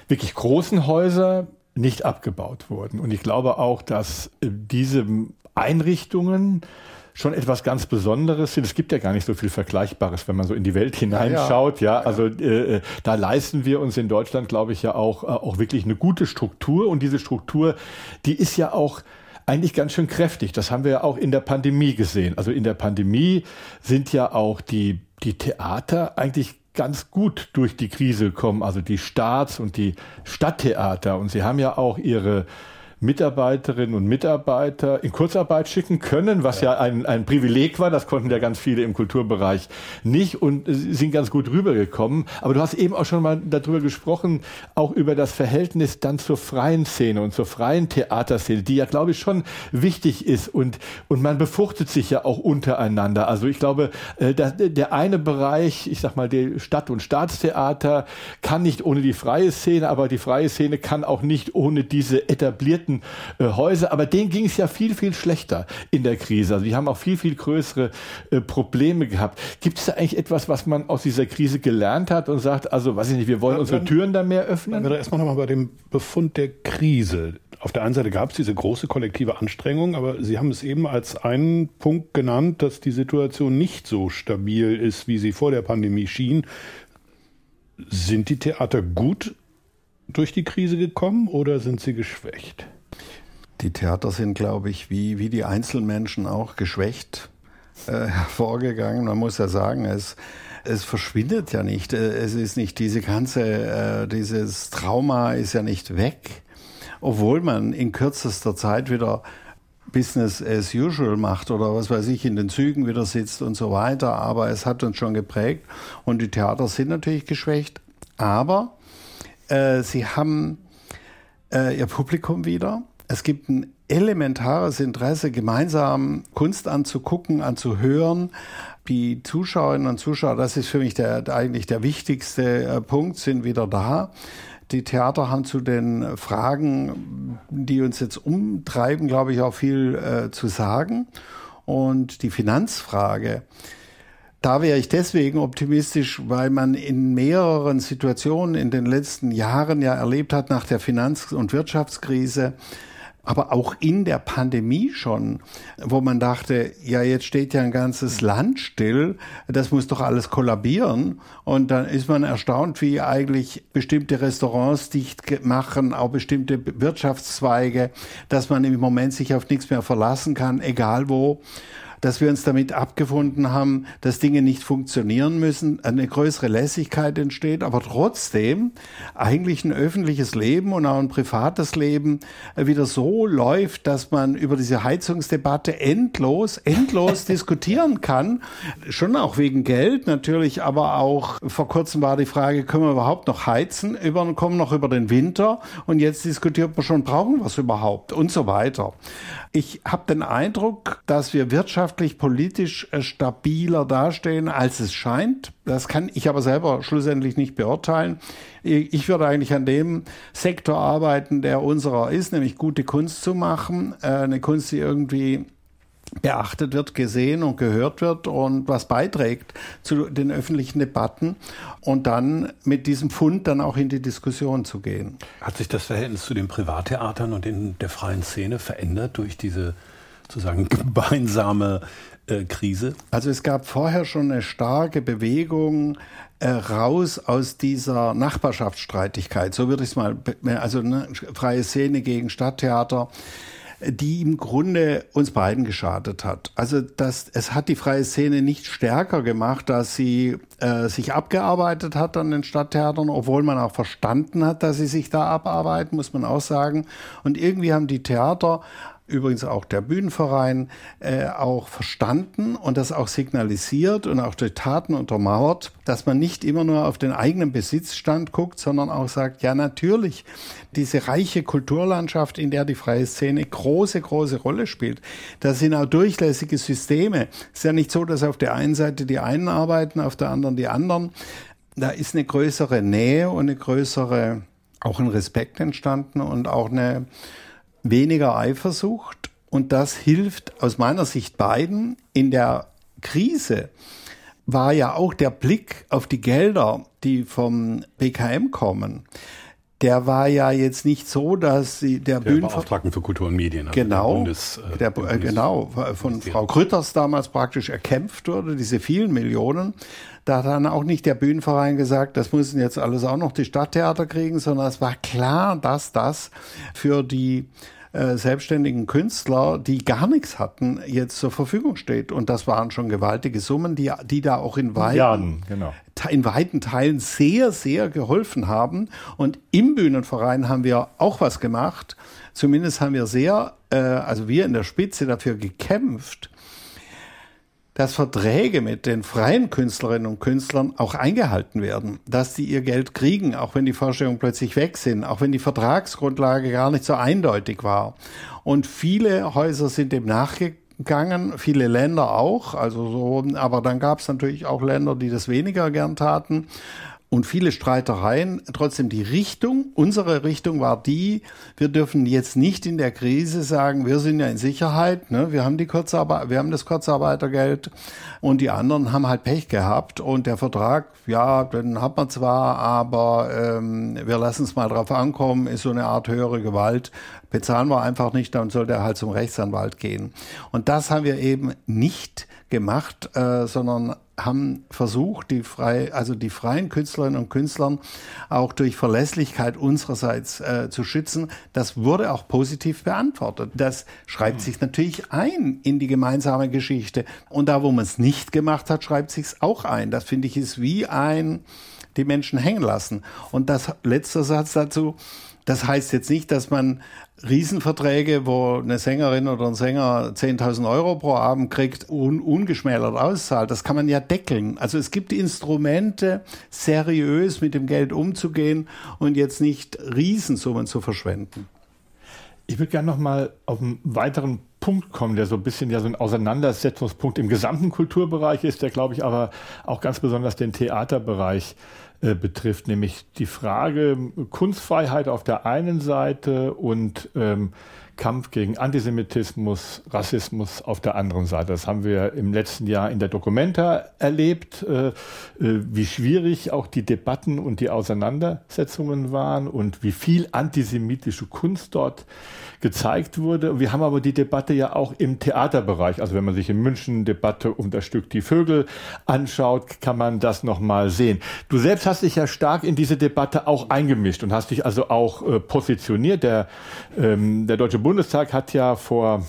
wirklich großen Häuser nicht abgebaut wurden. Und ich glaube auch, dass äh, diese Einrichtungen schon etwas ganz Besonderes sind. Es gibt ja gar nicht so viel Vergleichbares, wenn man so in die Welt hineinschaut. Ja, ja. also äh, da leisten wir uns in Deutschland, glaube ich, ja auch, äh, auch wirklich eine gute Struktur. Und diese Struktur, die ist ja auch eigentlich ganz schön kräftig. Das haben wir ja auch in der Pandemie gesehen. Also in der Pandemie sind ja auch die, die Theater eigentlich ganz gut durch die Krise gekommen. Also die Staats- und die Stadttheater. Und sie haben ja auch ihre Mitarbeiterinnen und Mitarbeiter in Kurzarbeit schicken können, was ja, ja ein, ein Privileg war. Das konnten ja ganz viele im Kulturbereich nicht und sind ganz gut rübergekommen. Aber du hast eben auch schon mal darüber gesprochen, auch über das Verhältnis dann zur freien Szene und zur freien Theaterszene, die ja, glaube ich, schon wichtig ist und, und man befruchtet sich ja auch untereinander. Also ich glaube, äh, der eine Bereich, ich sag mal, die Stadt- und Staatstheater kann nicht ohne die freie Szene, aber die freie Szene kann auch nicht ohne diese etablierten alten äh, Häuser, aber denen ging es ja viel, viel schlechter in der Krise. Also die haben auch viel, viel größere äh, Probleme gehabt. Gibt es da eigentlich etwas, was man aus dieser Krise gelernt hat und sagt, also weiß ich nicht, wir wollen ja, unsere Türen da mehr öffnen? Wir erstmal nochmal bei dem Befund der Krise. Auf der einen Seite gab es diese große kollektive Anstrengung, aber Sie haben es eben als einen Punkt genannt, dass die Situation nicht so stabil ist, wie sie vor der Pandemie schien. Sind die Theater gut durch die Krise gekommen oder sind sie geschwächt? Die Theater sind, glaube ich, wie, wie die Einzelmenschen auch geschwächt äh, hervorgegangen. Man muss ja sagen, es, es verschwindet ja nicht. Äh, es ist nicht diese ganze, äh, dieses Trauma ist ja nicht weg, obwohl man in kürzester Zeit wieder Business as usual macht oder was weiß ich, in den Zügen wieder sitzt und so weiter. Aber es hat uns schon geprägt und die Theater sind natürlich geschwächt. Aber äh, sie haben äh, ihr Publikum wieder. Es gibt ein elementares Interesse, gemeinsam Kunst anzugucken, anzuhören. Die Zuschauerinnen und Zuschauer, das ist für mich der, eigentlich der wichtigste äh, Punkt, sind wieder da. Die Theater haben zu den Fragen, die uns jetzt umtreiben, glaube ich, auch viel äh, zu sagen. Und die Finanzfrage, da wäre ich deswegen optimistisch, weil man in mehreren Situationen in den letzten Jahren ja erlebt hat nach der Finanz- und Wirtschaftskrise, aber auch in der Pandemie schon, wo man dachte, ja, jetzt steht ja ein ganzes Land still, das muss doch alles kollabieren. Und dann ist man erstaunt, wie eigentlich bestimmte Restaurants dicht machen, auch bestimmte Wirtschaftszweige, dass man im Moment sich auf nichts mehr verlassen kann, egal wo dass wir uns damit abgefunden haben, dass Dinge nicht funktionieren müssen, eine größere Lässigkeit entsteht, aber trotzdem eigentlich ein öffentliches Leben und auch ein privates Leben wieder so läuft, dass man über diese Heizungsdebatte endlos, endlos diskutieren kann. Schon auch wegen Geld natürlich, aber auch vor kurzem war die Frage, können wir überhaupt noch heizen? Über, kommen noch über den Winter und jetzt diskutiert man schon, brauchen wir es überhaupt und so weiter. Ich habe den Eindruck, dass wir wirtschaftlich, politisch äh, stabiler dastehen, als es scheint. Das kann ich aber selber schlussendlich nicht beurteilen. Ich würde eigentlich an dem Sektor arbeiten, der unserer ist, nämlich gute Kunst zu machen. Äh, eine Kunst, die irgendwie beachtet wird, gesehen und gehört wird und was beiträgt zu den öffentlichen Debatten und dann mit diesem Fund dann auch in die Diskussion zu gehen. Hat sich das Verhältnis zu den Privattheatern und in der freien Szene verändert durch diese sozusagen gemeinsame äh, Krise? Also es gab vorher schon eine starke Bewegung äh, raus aus dieser Nachbarschaftsstreitigkeit. So würde ich es mal, also ne, freie Szene gegen Stadttheater die im Grunde uns beiden geschadet hat. Also das, es hat die freie Szene nicht stärker gemacht, dass sie äh, sich abgearbeitet hat an den Stadttheatern, obwohl man auch verstanden hat, dass sie sich da abarbeiten, muss man auch sagen. Und irgendwie haben die Theater übrigens auch der Bühnenverein, äh, auch verstanden und das auch signalisiert und auch durch Taten untermauert, dass man nicht immer nur auf den eigenen Besitzstand guckt, sondern auch sagt, ja natürlich, diese reiche Kulturlandschaft, in der die freie Szene große, große Rolle spielt, da sind auch durchlässige Systeme. Es ist ja nicht so, dass auf der einen Seite die einen arbeiten, auf der anderen die anderen. Da ist eine größere Nähe und eine größere, auch ein Respekt entstanden und auch eine, weniger Eifersucht und das hilft aus meiner Sicht beiden. In der Krise war ja auch der Blick auf die Gelder, die vom BKM kommen. Der war ja jetzt nicht so, dass sie der, der Beauftragten für Kultur und Medien, also genau, Bundes, äh, der, Bundes genau von Frau Grütters damals praktisch erkämpft wurde, diese vielen Millionen. Da hat dann auch nicht der Bühnenverein gesagt, das müssen jetzt alles auch noch die Stadttheater kriegen, sondern es war klar, dass das für die äh, selbstständigen Künstler, die gar nichts hatten, jetzt zur Verfügung steht. Und das waren schon gewaltige Summen, die, die da auch in weiten, genau. in weiten Teilen sehr, sehr geholfen haben. Und im Bühnenverein haben wir auch was gemacht. Zumindest haben wir sehr, äh, also wir in der Spitze dafür gekämpft, dass Verträge mit den freien Künstlerinnen und Künstlern auch eingehalten werden, dass die ihr Geld kriegen, auch wenn die Vorstellungen plötzlich weg sind, auch wenn die Vertragsgrundlage gar nicht so eindeutig war. Und viele Häuser sind dem nachgegangen, viele Länder auch, also so, aber dann gab es natürlich auch Länder, die das weniger gern taten und viele Streitereien. Trotzdem die Richtung, unsere Richtung war die, wir dürfen jetzt nicht in der Krise sagen, wir sind ja in Sicherheit, ne? wir haben die Kurzarbeit, wir haben das Kurzarbeitergeld und die anderen haben halt Pech gehabt und der Vertrag, ja, den hat man zwar, aber ähm, wir lassen es mal drauf ankommen, ist so eine Art höhere Gewalt, bezahlen wir einfach nicht, dann soll der halt zum Rechtsanwalt gehen. Und das haben wir eben nicht gemacht, äh, sondern haben versucht, die frei, also die freien Künstlerinnen und Künstlern auch durch Verlässlichkeit unsererseits äh, zu schützen. Das wurde auch positiv beantwortet. Das schreibt sich natürlich ein in die gemeinsame Geschichte. Und da, wo man es nicht gemacht hat, schreibt sich es auch ein. Das finde ich ist wie ein die Menschen hängen lassen. Und das letzte Satz dazu. Das heißt jetzt nicht, dass man Riesenverträge, wo eine Sängerin oder ein Sänger 10.000 Euro pro Abend kriegt, un ungeschmälert auszahlt. Das kann man ja deckeln. Also es gibt Instrumente, seriös mit dem Geld umzugehen und jetzt nicht Riesensummen zu verschwenden. Ich würde gerne noch mal auf einen weiteren Punkt kommen, der so ein bisschen ja so ein Auseinandersetzungspunkt im gesamten Kulturbereich ist, der glaube ich aber auch ganz besonders den Theaterbereich äh, betrifft, nämlich die Frage Kunstfreiheit auf der einen Seite und ähm, Kampf gegen Antisemitismus, Rassismus auf der anderen Seite. Das haben wir im letzten Jahr in der Documenta erlebt, äh, äh, wie schwierig auch die Debatten und die Auseinandersetzungen waren und wie viel antisemitische Kunst dort gezeigt wurde. Wir haben aber die Debatte ja auch im Theaterbereich. Also wenn man sich in München Debatte um das Stück Die Vögel anschaut, kann man das nochmal sehen. Du selbst hast dich ja stark in diese Debatte auch eingemischt und hast dich also auch äh, positioniert. Der, ähm, der Deutsche Bundestag hat ja vor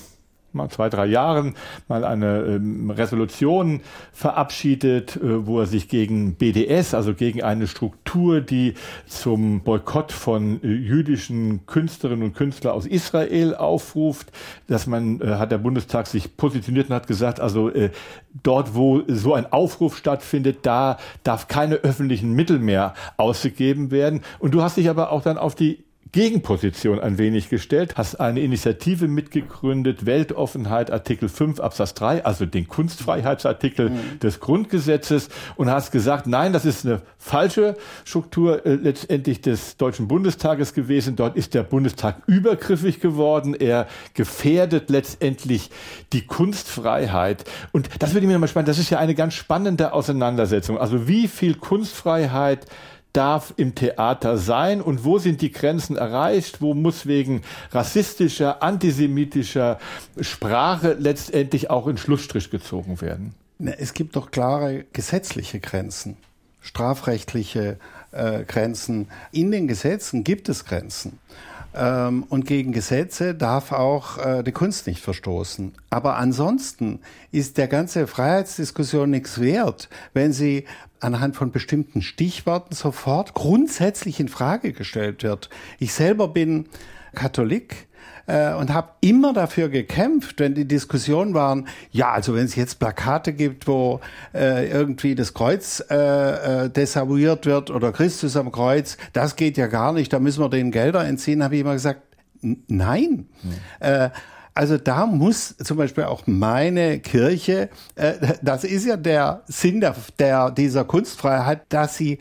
mal zwei, drei Jahren mal eine ähm, Resolution verabschiedet, äh, wo er sich gegen BDS, also gegen eine Struktur, die zum Boykott von äh, jüdischen Künstlerinnen und Künstlern aus Israel aufruft, dass man, äh, hat der Bundestag sich positioniert und hat gesagt, also äh, dort, wo so ein Aufruf stattfindet, da darf keine öffentlichen Mittel mehr ausgegeben werden. Und du hast dich aber auch dann auf die Gegenposition ein wenig gestellt, hast eine Initiative mitgegründet, Weltoffenheit, Artikel 5 Absatz 3, also den Kunstfreiheitsartikel mhm. des Grundgesetzes und hast gesagt, nein, das ist eine falsche Struktur äh, letztendlich des Deutschen Bundestages gewesen. Dort ist der Bundestag übergriffig geworden. Er gefährdet letztendlich die Kunstfreiheit. Und das würde mir nochmal spannend. Das ist ja eine ganz spannende Auseinandersetzung. Also wie viel Kunstfreiheit darf im Theater sein und wo sind die Grenzen erreicht, wo muss wegen rassistischer, antisemitischer Sprache letztendlich auch in Schlussstrich gezogen werden? Es gibt doch klare gesetzliche Grenzen, strafrechtliche äh, Grenzen. In den Gesetzen gibt es Grenzen. ähm, und gegen Gesetze darf auch äh, die Kunst nicht verstoßen. Aber ansonsten ist der ganze Freiheitsdiskussion nichts wert, wenn sie anhand von bestimmten Stichworten sofort grundsätzlich in Frage gestellt wird. Ich selber bin Katholik äh, und habe immer dafür gekämpft, wenn die Diskussionen waren, ja, also wenn es jetzt Plakate gibt, wo äh, irgendwie das Kreuz äh, äh, desavouiert wird oder Christus am Kreuz, das geht ja gar nicht, da müssen wir den Gelder entziehen, habe ich immer gesagt, nein. Hm. Äh, also da muss zum Beispiel auch meine Kirche, äh, das ist ja der Sinn der, der, dieser Kunstfreiheit, dass sie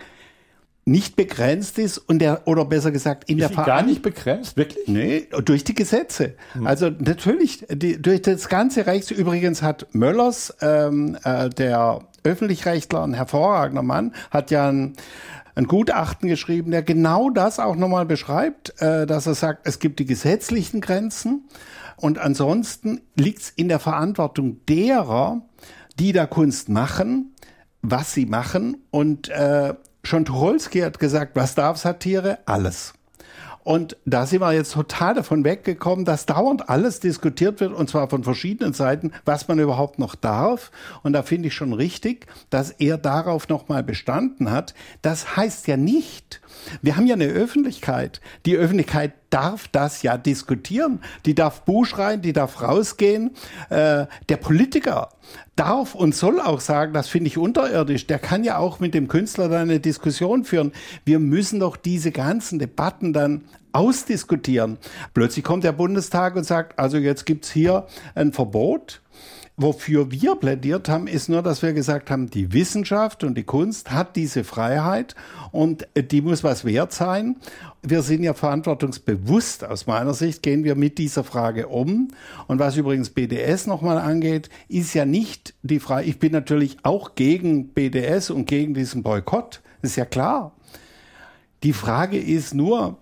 nicht begrenzt ist und der, oder besser gesagt, in ist der Verantwortung. gar nicht begrenzt, wirklich? Nee, durch die Gesetze. Hm. Also natürlich, die, durch das ganze Rechts, übrigens hat Möllers, ähm, äh, der Öffentlichrechtler, ein hervorragender Mann, hat ja ein, ein Gutachten geschrieben, der genau das auch nochmal beschreibt, äh, dass er sagt, es gibt die gesetzlichen Grenzen und ansonsten liegt es in der Verantwortung derer, die da Kunst machen, was sie machen und äh, Schon Tucholsky hat gesagt, was darf Satire? Alles. Und da sind wir jetzt total davon weggekommen, dass dauernd alles diskutiert wird, und zwar von verschiedenen Seiten, was man überhaupt noch darf. Und da finde ich schon richtig, dass er darauf nochmal bestanden hat. Das heißt ja nicht, wir haben ja eine Öffentlichkeit. Die Öffentlichkeit darf das ja diskutieren. Die darf Buch schreien, die darf rausgehen. Äh, der Politiker darf und soll auch sagen, das finde ich unterirdisch. Der kann ja auch mit dem Künstler dann eine Diskussion führen. Wir müssen doch diese ganzen Debatten dann ausdiskutieren. Plötzlich kommt der Bundestag und sagt, also jetzt gibt's hier ein Verbot wofür wir plädiert haben, ist nur, dass wir gesagt haben, die Wissenschaft und die Kunst hat diese Freiheit und die muss was wert sein. Wir sind ja verantwortungsbewusst. Aus meiner Sicht gehen wir mit dieser Frage um. Und was übrigens BDS nochmal angeht, ist ja nicht die Frage, ich bin natürlich auch gegen BDS und gegen diesen Boykott. ist ja klar. Die Frage ist nur,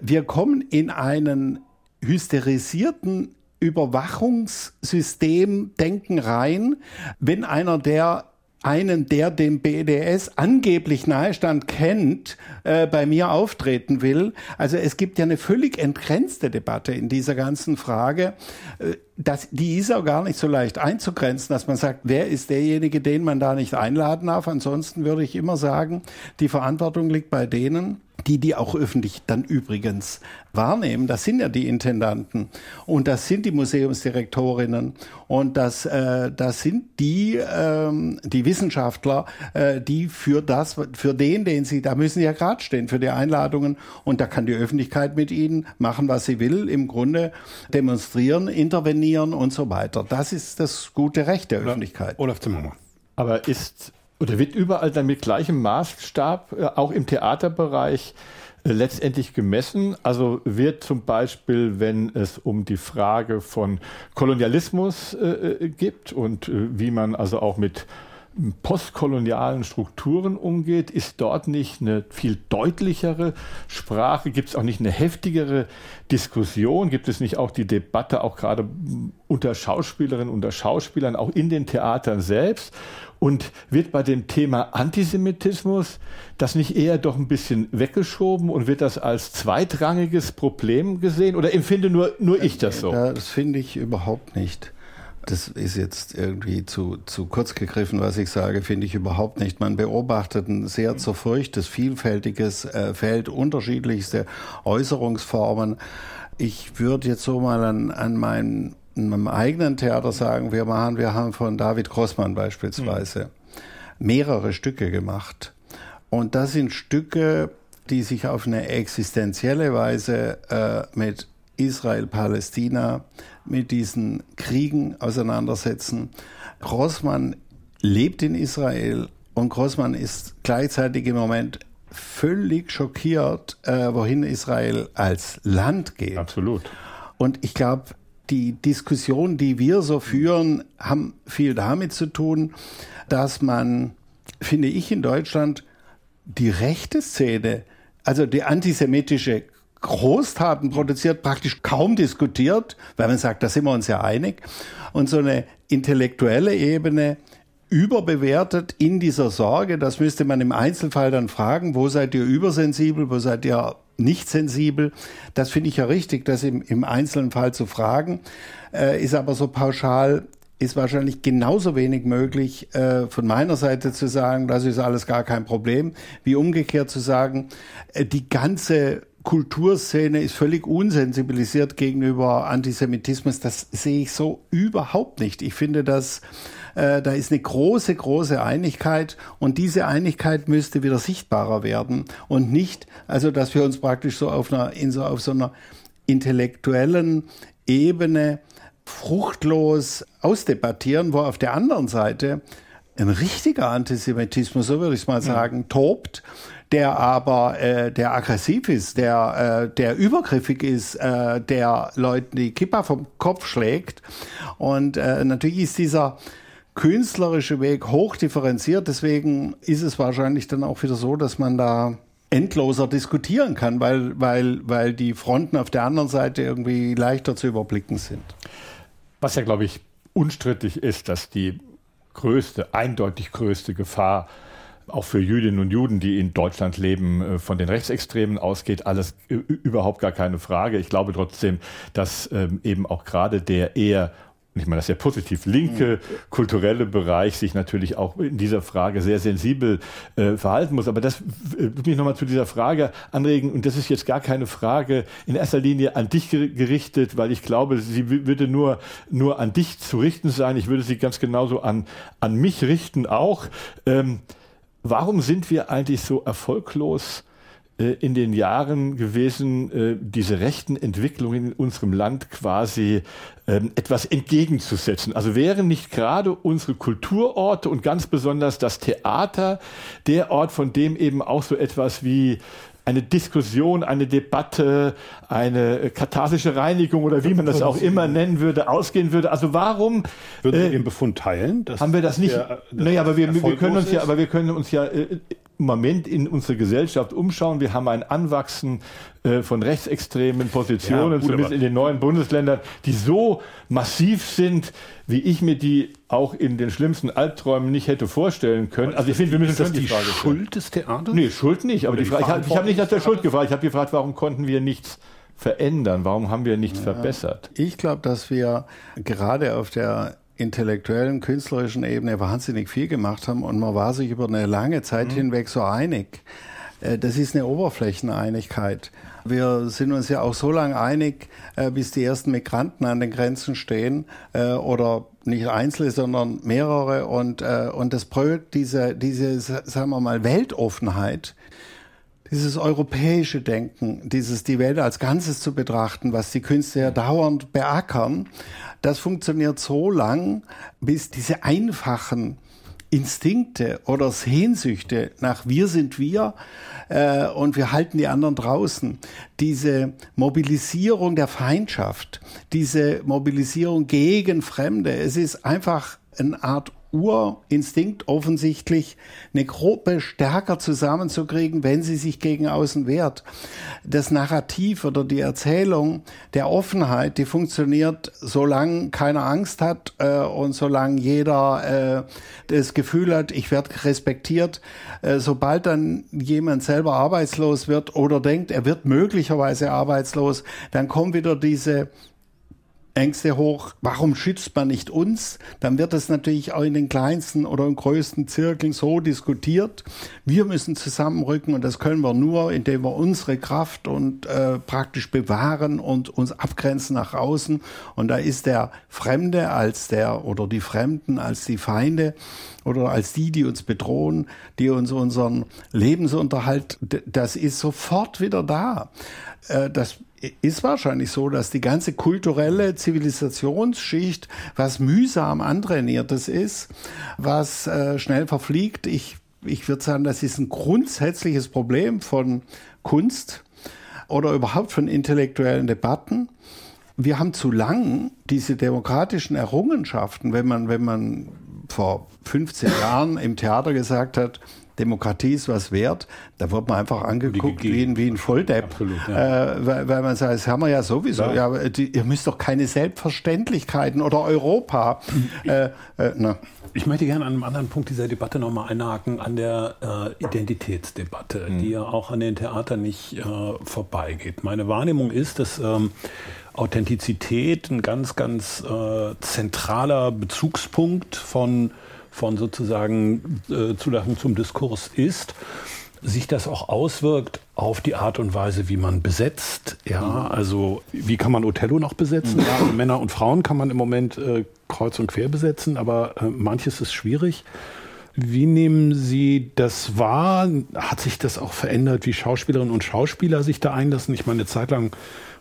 wir kommen in einen hysterisierten Überwachungssystem denken rein, wenn einer der einen, der dem BDS angeblich nahestand, kennt, äh, bei mir auftreten will. Also es gibt ja eine völlig entgrenzte Debatte in dieser ganzen Frage. Äh, das, die ist auch gar nicht so leicht einzugrenzen, dass man sagt, wer ist derjenige, den man da nicht einladen darf. Ansonsten würde ich immer sagen, die Verantwortung liegt bei denen, die die auch öffentlich dann übrigens wahrnehmen. Das sind ja die Intendanten und das sind die Museumsdirektorinnen und das, äh, das sind die, ähm, die Wissenschaftler, äh, die für das, für den, den sie, da müssen sie ja gerade stehen, für die Einladungen und da kann die Öffentlichkeit mit ihnen machen, was sie will, im Grunde demonstrieren, intervenieren und so weiter. Das ist das gute Recht der Öffentlichkeit. Olaf Zimmermann. Aber ist oder wird überall dann mit gleichem Maßstab, äh, auch im Theaterbereich, äh, letztendlich gemessen. Also wird zum Beispiel, wenn es um die Frage von Kolonialismus äh, gibt und äh, wie man also auch mit postkolonialen Strukturen umgeht, ist dort nicht eine viel deutlichere Sprache, gibt es auch nicht eine heftigere Diskussion, gibt es nicht auch die Debatte auch gerade unter Schauspielerinnen, unter Schauspielern, auch in den Theatern selbst und wird bei dem Thema Antisemitismus das nicht eher doch ein bisschen weggeschoben und wird das als zweitrangiges Problem gesehen oder empfinde nur, nur ich das so? Das finde ich überhaupt nicht. Das ist jetzt irgendwie zu, zu kurz gegriffen, was ich sage, finde ich überhaupt nicht. Man beobachtet ein sehr zerfurchtes, vielfältiges äh, Feld, unterschiedlichste Äußerungsformen. Ich würde jetzt so mal an, an meinen, meinem eigenen Theater sagen, wir machen, wir haben von David Grossmann beispielsweise mhm. mehrere Stücke gemacht. Und das sind Stücke, die sich auf eine existenzielle Weise äh, mit Israel-Palästina, mit diesen Kriegen auseinandersetzen. Grossmann lebt in Israel und Grossmann ist gleichzeitig im Moment völlig schockiert, äh, wohin Israel als Land geht. Absolut. Und ich glaube, die Diskussion, die wir so führen, haben viel damit zu tun, dass man, finde ich, in Deutschland die rechte Szene, also die antisemitische Großtaten produziert, praktisch kaum diskutiert, weil man sagt, da sind wir uns ja einig. Und so eine intellektuelle Ebene überbewertet in dieser Sorge, das müsste man im Einzelfall dann fragen, wo seid ihr übersensibel, wo seid ihr nicht sensibel. Das finde ich ja richtig, das im, im einzelnen Fall zu fragen, äh, ist aber so pauschal ist wahrscheinlich genauso wenig möglich, äh, von meiner Seite zu sagen, das ist alles gar kein Problem, wie umgekehrt zu sagen, äh, die ganze Kulturszene ist völlig unsensibilisiert gegenüber Antisemitismus. Das sehe ich so überhaupt nicht. Ich finde, dass äh, da ist eine große, große Einigkeit und diese Einigkeit müsste wieder sichtbarer werden und nicht, also dass wir uns praktisch so auf einer, in so, auf so einer intellektuellen Ebene fruchtlos ausdebattieren, wo auf der anderen Seite ein richtiger Antisemitismus, so würde ich es mal sagen, tobt, der aber äh, der aggressiv ist, der äh, der übergriffig ist, äh, der Leuten die Kippa vom Kopf schlägt. Und äh, natürlich ist dieser künstlerische Weg hoch differenziert. Deswegen ist es wahrscheinlich dann auch wieder so, dass man da endloser diskutieren kann, weil, weil, weil die Fronten auf der anderen Seite irgendwie leichter zu überblicken sind. Was ja, glaube ich, unstrittig ist, dass die größte, eindeutig größte Gefahr auch für Jüdinnen und Juden, die in Deutschland leben, äh, von den Rechtsextremen ausgeht, alles überhaupt gar keine Frage. Ich glaube trotzdem, dass ähm, eben auch gerade der eher ich meine das ja positiv, linke kulturelle Bereich sich natürlich auch in dieser Frage sehr sensibel äh, verhalten muss. Aber das äh, würde mich nochmal zu dieser Frage anregen, und das ist jetzt gar keine Frage in erster Linie an dich gerichtet, weil ich glaube, sie würde nur, nur an dich zu richten sein. Ich würde sie ganz genauso an, an mich richten auch. Ähm, warum sind wir eigentlich so erfolglos? Äh, in den Jahren gewesen, äh, diese rechten Entwicklungen in unserem Land quasi ähm, etwas entgegenzusetzen. Also wären nicht gerade unsere Kulturorte und ganz besonders das Theater der Ort, von dem eben auch so etwas wie eine Diskussion, eine Debatte, eine katharsische Reinigung oder wie man das auch immer nennen würde, ausgehen würde. Also warum würden Sie äh, den Befund teilen? haben wir das nicht? Der, naja, aber wir, wir können uns ist? ja, aber wir können uns ja äh, Moment in unserer Gesellschaft umschauen. Wir haben ein Anwachsen äh, von rechtsextremen Positionen, ja, gut, zumindest in den neuen Bundesländern, die so massiv sind, wie ich mir die auch in den schlimmsten Albträumen nicht hätte vorstellen können. Also ich finde, wir müssen das die, die Frage Schuld des Theaters? Nee, Schuld nicht. Aber die Frage, ich habe hab nicht nach der Schuld gefragt. Ich habe gefragt, warum konnten wir nichts verändern? Warum haben wir nichts ja, verbessert? Ich glaube, dass wir gerade auf der intellektuellen, künstlerischen Ebene wahnsinnig viel gemacht haben und man war sich über eine lange Zeit mhm. hinweg so einig. Äh, das ist eine Oberflächeneinigkeit. Wir sind uns ja auch so lange einig, äh, bis die ersten Migranten an den Grenzen stehen äh, oder nicht einzelne, sondern mehrere. Und, und das Projekt, diese, diese, sagen wir mal, Weltoffenheit, dieses europäische Denken, dieses die Welt als Ganzes zu betrachten, was die Künstler ja dauernd beackern, das funktioniert so lang, bis diese einfachen Instinkte oder Sehnsüchte nach wir sind wir äh, und wir halten die anderen draußen. Diese Mobilisierung der Feindschaft, diese Mobilisierung gegen Fremde, es ist einfach eine Art Urinstinkt offensichtlich, eine Gruppe stärker zusammenzukriegen, wenn sie sich gegen außen wehrt. Das Narrativ oder die Erzählung der Offenheit, die funktioniert, solange keiner Angst hat äh, und solange jeder äh, das Gefühl hat, ich werde respektiert. Äh, sobald dann jemand selber arbeitslos wird oder denkt, er wird möglicherweise arbeitslos, dann kommen wieder diese Ängste hoch, warum schützt man nicht uns? Dann wird das natürlich auch in den kleinsten oder im größten Zirkeln so diskutiert. Wir müssen zusammenrücken und das können wir nur, indem wir unsere Kraft und äh, praktisch bewahren und uns abgrenzen nach außen. Und da ist der Fremde als der oder die Fremden als die Feinde oder als die, die uns bedrohen, die uns unseren Lebensunterhalt, das ist sofort wieder da. Äh, das ist wahrscheinlich so, dass die ganze kulturelle Zivilisationsschicht was mühsam antrainiertes ist, was äh, schnell verfliegt. Ich, ich würde sagen, das ist ein grundsätzliches Problem von Kunst oder überhaupt von intellektuellen Debatten. Wir haben zu lang diese demokratischen Errungenschaften, wenn man, wenn man vor 15 Jahren im Theater gesagt hat, Demokratie ist was wert, da wird man einfach angeguckt wie ein, wie ein Volldepp. Absolut, ja. äh, weil, weil, man sagt, das haben wir ja sowieso. Ja. ja die, ihr müsst doch keine Selbstverständlichkeiten oder Europa. äh, äh, na. Ich möchte gerne an einem anderen Punkt dieser Debatte nochmal einhaken, an der äh, Identitätsdebatte, mhm. die ja auch an den Theatern nicht äh, vorbeigeht. Meine Wahrnehmung ist, dass ähm, Authentizität ein ganz, ganz äh, zentraler Bezugspunkt von von sozusagen äh, Zulassung zum Diskurs ist, sich das auch auswirkt auf die Art und Weise, wie man besetzt. Ja, also wie kann man Othello noch besetzen? Ja, also Männer und Frauen kann man im Moment äh, kreuz und quer besetzen, aber äh, manches ist schwierig. Wie nehmen Sie das wahr? Hat sich das auch verändert, wie Schauspielerinnen und Schauspieler sich da einlassen? Ich meine, eine Zeit lang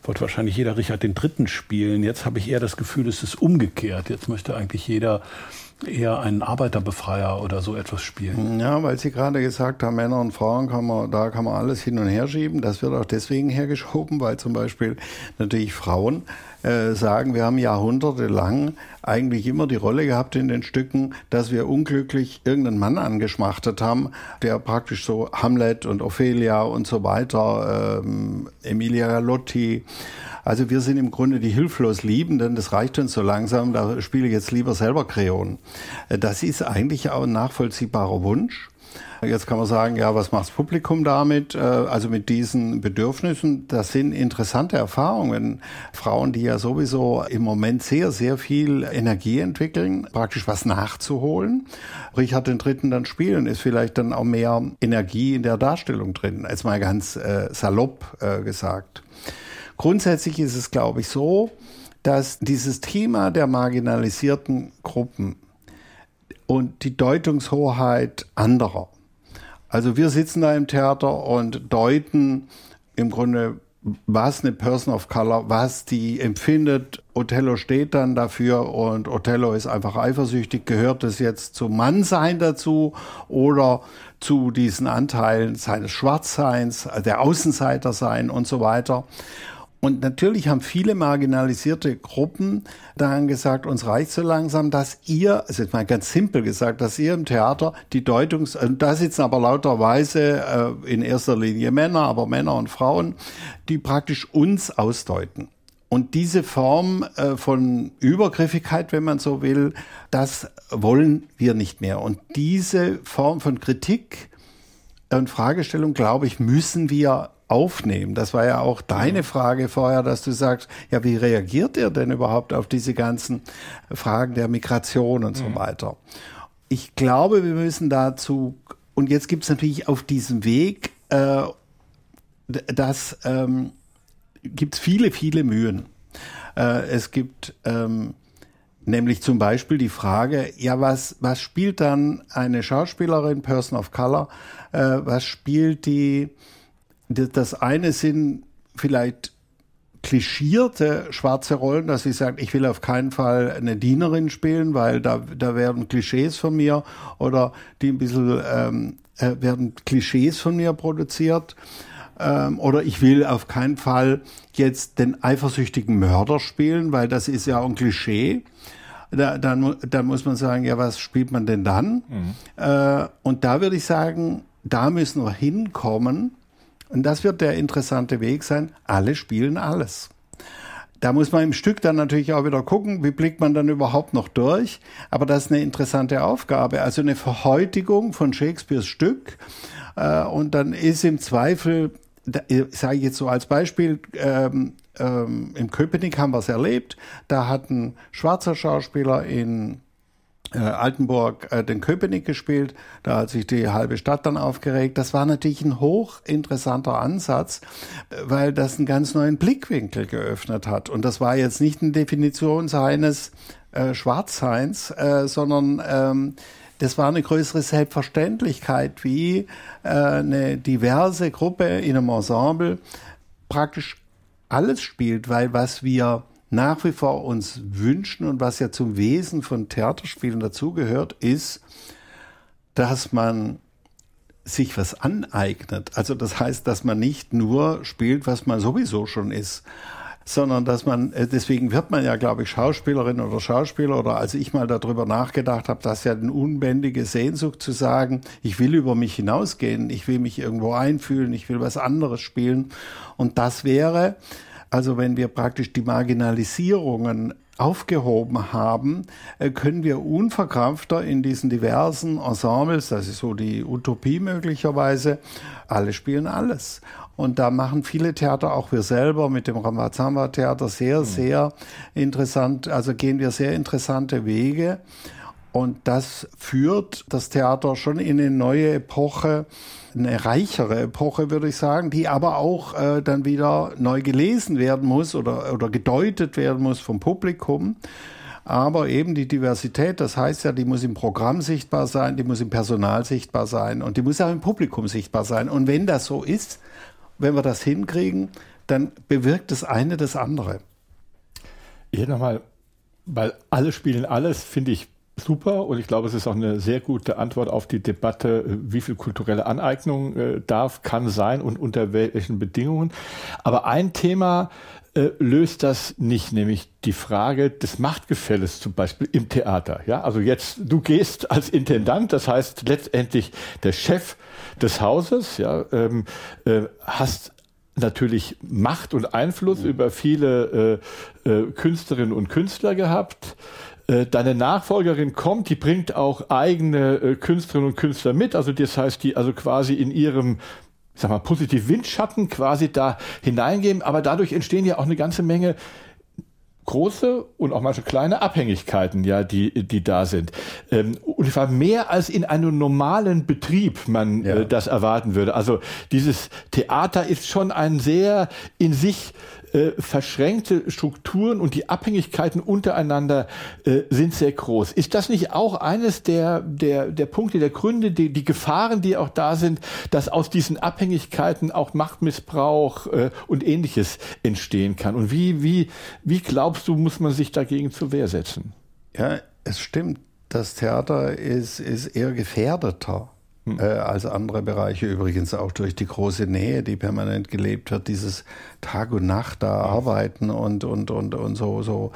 wollte wahrscheinlich jeder Richard den Dritten spielen. Jetzt habe ich eher das Gefühl, es ist umgekehrt. Jetzt möchte eigentlich jeder eher einen Arbeiterbefreier oder so etwas spielen. Ja, weil Sie gerade gesagt haben, Männer und Frauen kann man, da kann man alles hin und her schieben. Das wird auch deswegen hergeschoben, weil zum Beispiel natürlich Frauen äh, sagen, wir haben jahrhundertelang eigentlich immer die Rolle gehabt in den Stücken, dass wir unglücklich irgendeinen Mann angeschmachtet haben, der praktisch so Hamlet und Ophelia und so weiter, ähm, Emilia Lotti, also wir sind im Grunde die hilflos Liebenden, das reicht uns so langsam, da spiele ich jetzt lieber selber Kreon. Äh, das ist eigentlich auch ein nachvollziehbarer Wunsch. Jetzt kann man sagen, ja, was macht das Publikum damit? Äh, also mit diesen Bedürfnissen, das sind interessante Erfahrungen. Frauen, die ja sowieso im Moment sehr, sehr viel Energie entwickeln, praktisch was nachzuholen. Richard den Dritten dann spielen, ist vielleicht dann auch mehr Energie in der Darstellung drin, als mal ganz äh, salopp äh, gesagt. Grundsätzlich ist es, glaube ich, so, dass dieses Thema der marginalisierten Gruppen und die Deutungshoheit anderer, also wir sitzen da im Theater und deuten im Grunde, was eine Person of Color, was die empfindet. Othello steht dann dafür und Othello ist einfach eifersüchtig. Gehört es jetzt zum Mannsein dazu oder zu diesen Anteilen seines Schwarzseins, der Außenseiter sein und so weiter? Und natürlich haben viele marginalisierte Gruppen daran gesagt, uns reicht so langsam, dass ihr, also jetzt mal ganz simpel gesagt, dass ihr im Theater die Deutungs, und da sitzen aber lauterweise äh, in erster Linie Männer, aber Männer und Frauen, die praktisch uns ausdeuten. Und diese Form äh, von Übergriffigkeit, wenn man so will, das wollen wir nicht mehr. Und diese Form von Kritik und Fragestellung, glaube ich, müssen wir aufnehmen. Das war ja auch deine Frage vorher, dass du sagst, ja, wie reagiert ihr denn überhaupt auf diese ganzen Fragen der Migration und so mhm. weiter? Ich glaube, wir müssen dazu, und jetzt gibt es natürlich auf diesem Weg, äh, das ähm, gibt viele, viele Mühen. Äh, es gibt ähm, nämlich zum Beispiel die Frage, ja, was, was spielt dann eine Schauspielerin, Person of Color, äh, was spielt die das eine sind vielleicht klischierte schwarze Rollen, dass sie sagt, ich will auf keinen Fall eine Dienerin spielen, weil da, da werden Klischees von mir oder die ein bisschen ähm, äh, werden Klischees von mir produziert. Ähm, oder ich will auf keinen Fall jetzt den eifersüchtigen Mörder spielen, weil das ist ja auch ein Klischee. Da, dann, dann muss man sagen, ja, was spielt man denn dann? Mhm. Äh, und da würde ich sagen, da müssen wir hinkommen, und das wird der interessante Weg sein. Alle spielen alles. Da muss man im Stück dann natürlich auch wieder gucken, wie blickt man dann überhaupt noch durch. Aber das ist eine interessante Aufgabe. Also eine Verhäutigung von Shakespeares Stück. Äh, und dann ist im Zweifel, sage ich jetzt so als Beispiel, ähm, ähm, im Köpenick haben wir es erlebt. Da hat ein schwarzer Schauspieler in äh, Altenburg äh, den Köpenick gespielt. Da hat sich die halbe Stadt dann aufgeregt. Das war natürlich ein hochinteressanter Ansatz, äh, weil das einen ganz neuen Blickwinkel geöffnet hat. Und das war jetzt nicht eine Definition seines äh, Schwarzseins, äh, sondern ähm, das war eine größere Selbstverständlichkeit, wie äh, eine diverse Gruppe in einem Ensemble praktisch alles spielt, weil was wir nach wie vor uns wünschen und was ja zum Wesen von Theaterspielen dazugehört, ist, dass man sich was aneignet. Also das heißt, dass man nicht nur spielt, was man sowieso schon ist. sondern dass man, äh, deswegen wird man ja, glaube ich, Schauspielerin oder Schauspieler oder als ich mal darüber nachgedacht habe, dass ja eine unbändige Sehnsucht zu sagen, ich will über mich hinausgehen, ich will mich irgendwo einfühlen, ich will was anderes spielen. Und das wäre, also wenn wir praktisch die Marginalisierungen aufgehoben haben, äh, können wir unverkrampfter in diesen diversen Ensembles, das ist so die Utopie möglicherweise, alle spielen alles. Und da machen viele Theater, auch wir selber mit dem Ramazamba Theater, sehr, mhm. sehr interessant, also gehen wir sehr interessante Wege. Und das führt das Theater schon in eine neue Epoche, eine reichere Epoche, würde ich sagen, die aber auch äh, dann wieder neu gelesen werden muss oder, oder gedeutet werden muss vom Publikum. Aber eben die Diversität, das heißt ja, die muss im Programm sichtbar sein, die muss im Personal sichtbar sein und die muss auch im Publikum sichtbar sein. Und wenn das so ist, wenn wir das hinkriegen, dann bewirkt das eine das andere. Ich hätte nochmal, weil alle spielen alles, finde ich super und ich glaube, es ist auch eine sehr gute Antwort auf die Debatte, wie viel kulturelle Aneignung äh, darf, kann sein und unter welchen Bedingungen. Aber ein Thema äh, löst das nicht, nämlich die Frage des Machtgefälles zum Beispiel im Theater. Ja, also jetzt du gehst als Intendant, das heißt letztendlich der Chef des Hauses, ja, ähm, äh, hast natürlich Macht und Einfluss mhm. über viele äh, äh, Künstlerinnen und Künstler gehabt. Äh, deine Nachfolgerin kommt, die bringt auch eigene äh, Künstlerinnen und Künstler mit, also das heißt, die also quasi in ihrem sag mal, positiv Windschatten quasi da hineingeben, aber dadurch entstehen ja auch eine ganze Menge große und auch manche kleine Abhängigkeiten, ja, die, die da sind. Ähm, und zwar mehr als in einem normalen Betrieb man ja. äh, das erwarten würde. Also dieses Theater ist schon ein sehr in sich äh, verschränkte Strukturen und die Abhängigkeiten untereinander äh, sind sehr groß. Ist das nicht auch eines der, der, der Punkte, der Gründe, die, die Gefahren, die auch da sind, dass aus diesen Abhängigkeiten auch Machtmissbrauch äh, und ähnliches entstehen kann? Und wie, wie, wie glaubst du, muss man sich dagegen zur Wehr setzen? Ja, es stimmt. Das Theater ist, ist eher gefährdeter hm. äh, als andere Bereiche. Übrigens auch durch die große Nähe, die permanent gelebt wird, dieses Tag und Nacht da arbeiten und, und, und, und so, so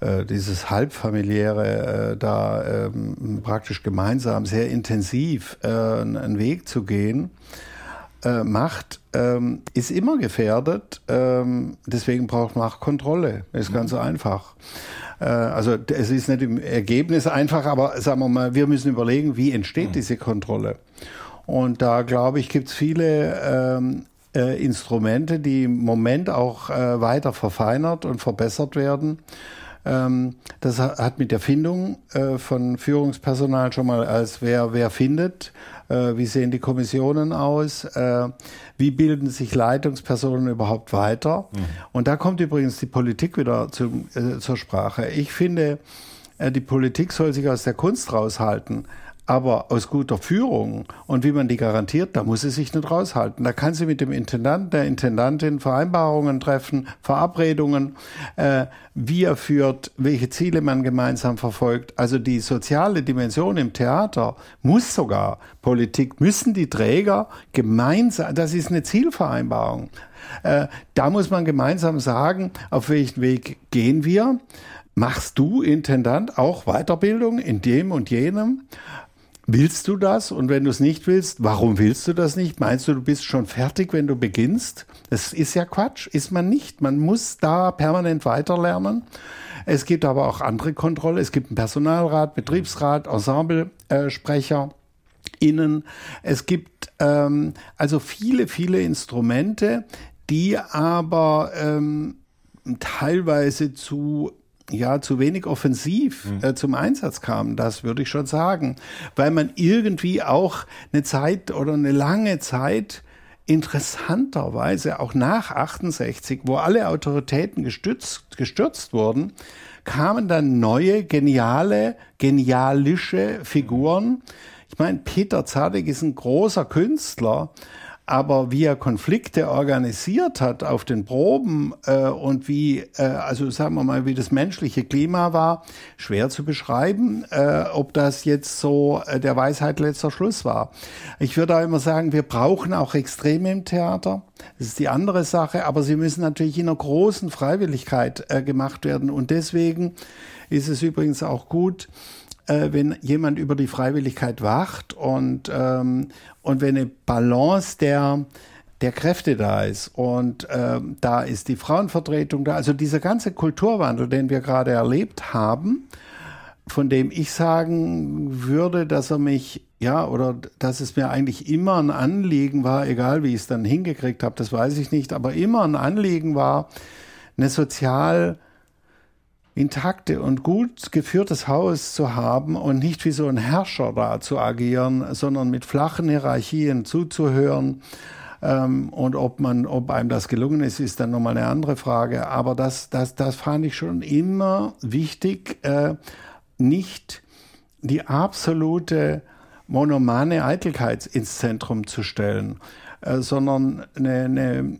äh, dieses halbfamiliäre äh, da ähm, praktisch gemeinsam sehr intensiv einen Weg zu gehen. Äh, Macht ähm, ist immer gefährdet, ähm, deswegen braucht Macht Kontrolle. Ist ganz mhm. einfach. Äh, also es ist nicht im Ergebnis einfach, aber sagen wir mal, wir müssen überlegen, wie entsteht mhm. diese Kontrolle. Und da glaube ich, gibt es viele ähm, äh, Instrumente, die im Moment auch äh, weiter verfeinert und verbessert werden. Ähm, das hat mit der Findung äh, von Führungspersonal schon mal als wer wer findet, wie sehen die Kommissionen aus, äh, wie bilden sich Leitungspersonen überhaupt weiter. Mhm. Und da kommt übrigens die Politik wieder zum, zur Sprache. Ich finde, die Politik soll sich aus der Kunst raushalten. Aber aus guter Führung und wie man die garantiert, da muss sie sich nicht raushalten. Da kann sie mit dem Intendant, der Intendantin Vereinbarungen treffen, Verabredungen, äh, wie er führt, welche Ziele man gemeinsam verfolgt. Also die soziale Dimension im Theater muss sogar Politik, müssen die Träger gemeinsam, das ist eine Zielvereinbarung. Äh, da muss man gemeinsam sagen, auf welchen Weg gehen wir. Machst du, Intendant, auch Weiterbildung in dem und jenem? Willst du das? Und wenn du es nicht willst, warum willst du das nicht? Meinst du, du bist schon fertig, wenn du beginnst? Das ist ja Quatsch, ist man nicht. Man muss da permanent weiterlernen. Es gibt aber auch andere Kontrolle. Es gibt einen Personalrat, Betriebsrat, Ensemblesprecher. Innen. Es gibt ähm, also viele, viele Instrumente, die aber ähm, teilweise zu ja zu wenig offensiv mhm. äh, zum Einsatz kam, das würde ich schon sagen, weil man irgendwie auch eine Zeit oder eine lange Zeit interessanterweise auch nach 68, wo alle Autoritäten gestützt, gestürzt wurden, kamen dann neue, geniale, genialische Figuren. Ich meine, Peter Zadek ist ein großer Künstler, aber wie er Konflikte organisiert hat auf den Proben äh, und wie, äh, also sagen wir mal, wie das menschliche Klima war, schwer zu beschreiben, äh, ob das jetzt so äh, der Weisheit letzter Schluss war. Ich würde auch immer sagen, wir brauchen auch Extreme im Theater. Das ist die andere Sache, aber sie müssen natürlich in einer großen Freiwilligkeit äh, gemacht werden. Und deswegen ist es übrigens auch gut, äh, wenn jemand über die Freiwilligkeit wacht und, ähm, und wenn eine Balance der, der Kräfte da ist und ähm, da ist die Frauenvertretung da. Also dieser ganze Kulturwandel, den wir gerade erlebt haben, von dem ich sagen würde, dass er mich, ja, oder dass es mir eigentlich immer ein Anliegen war, egal wie ich es dann hingekriegt habe, das weiß ich nicht, aber immer ein Anliegen war, eine sozial intakte und gut geführtes Haus zu haben und nicht wie so ein Herrscher da zu agieren, sondern mit flachen Hierarchien zuzuhören. Ähm, und ob man, ob einem das gelungen ist, ist dann nochmal eine andere Frage. Aber das, das, das fand ich schon immer wichtig, äh, nicht die absolute monomane Eitelkeit ins Zentrum zu stellen, äh, sondern eine, eine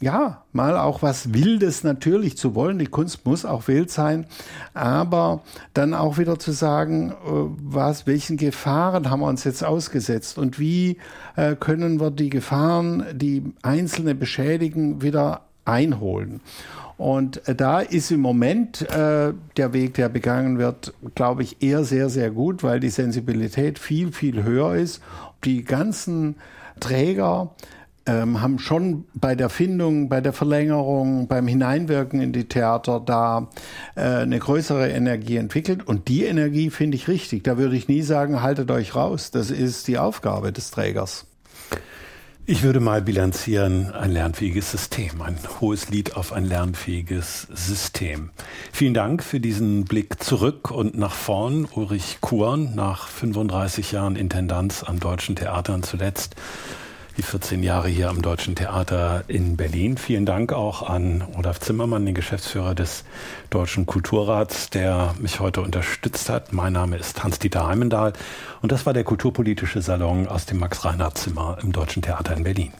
ja, mal auch was Wildes natürlich zu wollen. Die Kunst muss auch wild sein, aber dann auch wieder zu sagen, äh, was, welchen Gefahren haben wir uns jetzt ausgesetzt und wie äh, können wir die Gefahren, die Einzelne beschädigen, wieder einholen. Und äh, da ist im Moment äh, der Weg, der begangen wird, glaube ich, eher sehr, sehr gut, weil die Sensibilität viel, viel höher ist. Die ganzen Träger ähm, haben schon bei der Findung, bei der Verlängerung, beim Hineinwirken in die Theater da äh, eine größere Energie entwickelt. Und die Energie finde ich richtig. Da würde ich nie sagen, haltet euch raus. Das ist die Aufgabe des Trägers. Ich würde mal bilanzieren, ein lernfähiges System, ein hohes Lied auf ein lernfähiges System. Vielen Dank für diesen Blick zurück und nach vorn, Ulrich Kuhn, nach 35 Jahren Intendanz am Deutschen Theater und zuletzt die 14 Jahre hier am Deutschen Theater in Berlin. Vielen Dank auch an Olaf Zimmermann, den Geschäftsführer des Deutschen Kulturrats, der mich heute unterstützt hat. Mein Name ist Hans-Dieter Heimendahl und das war der kulturpolitische Salon aus dem Max-Reinhardt-Zimmer im Deutschen Theater in Berlin.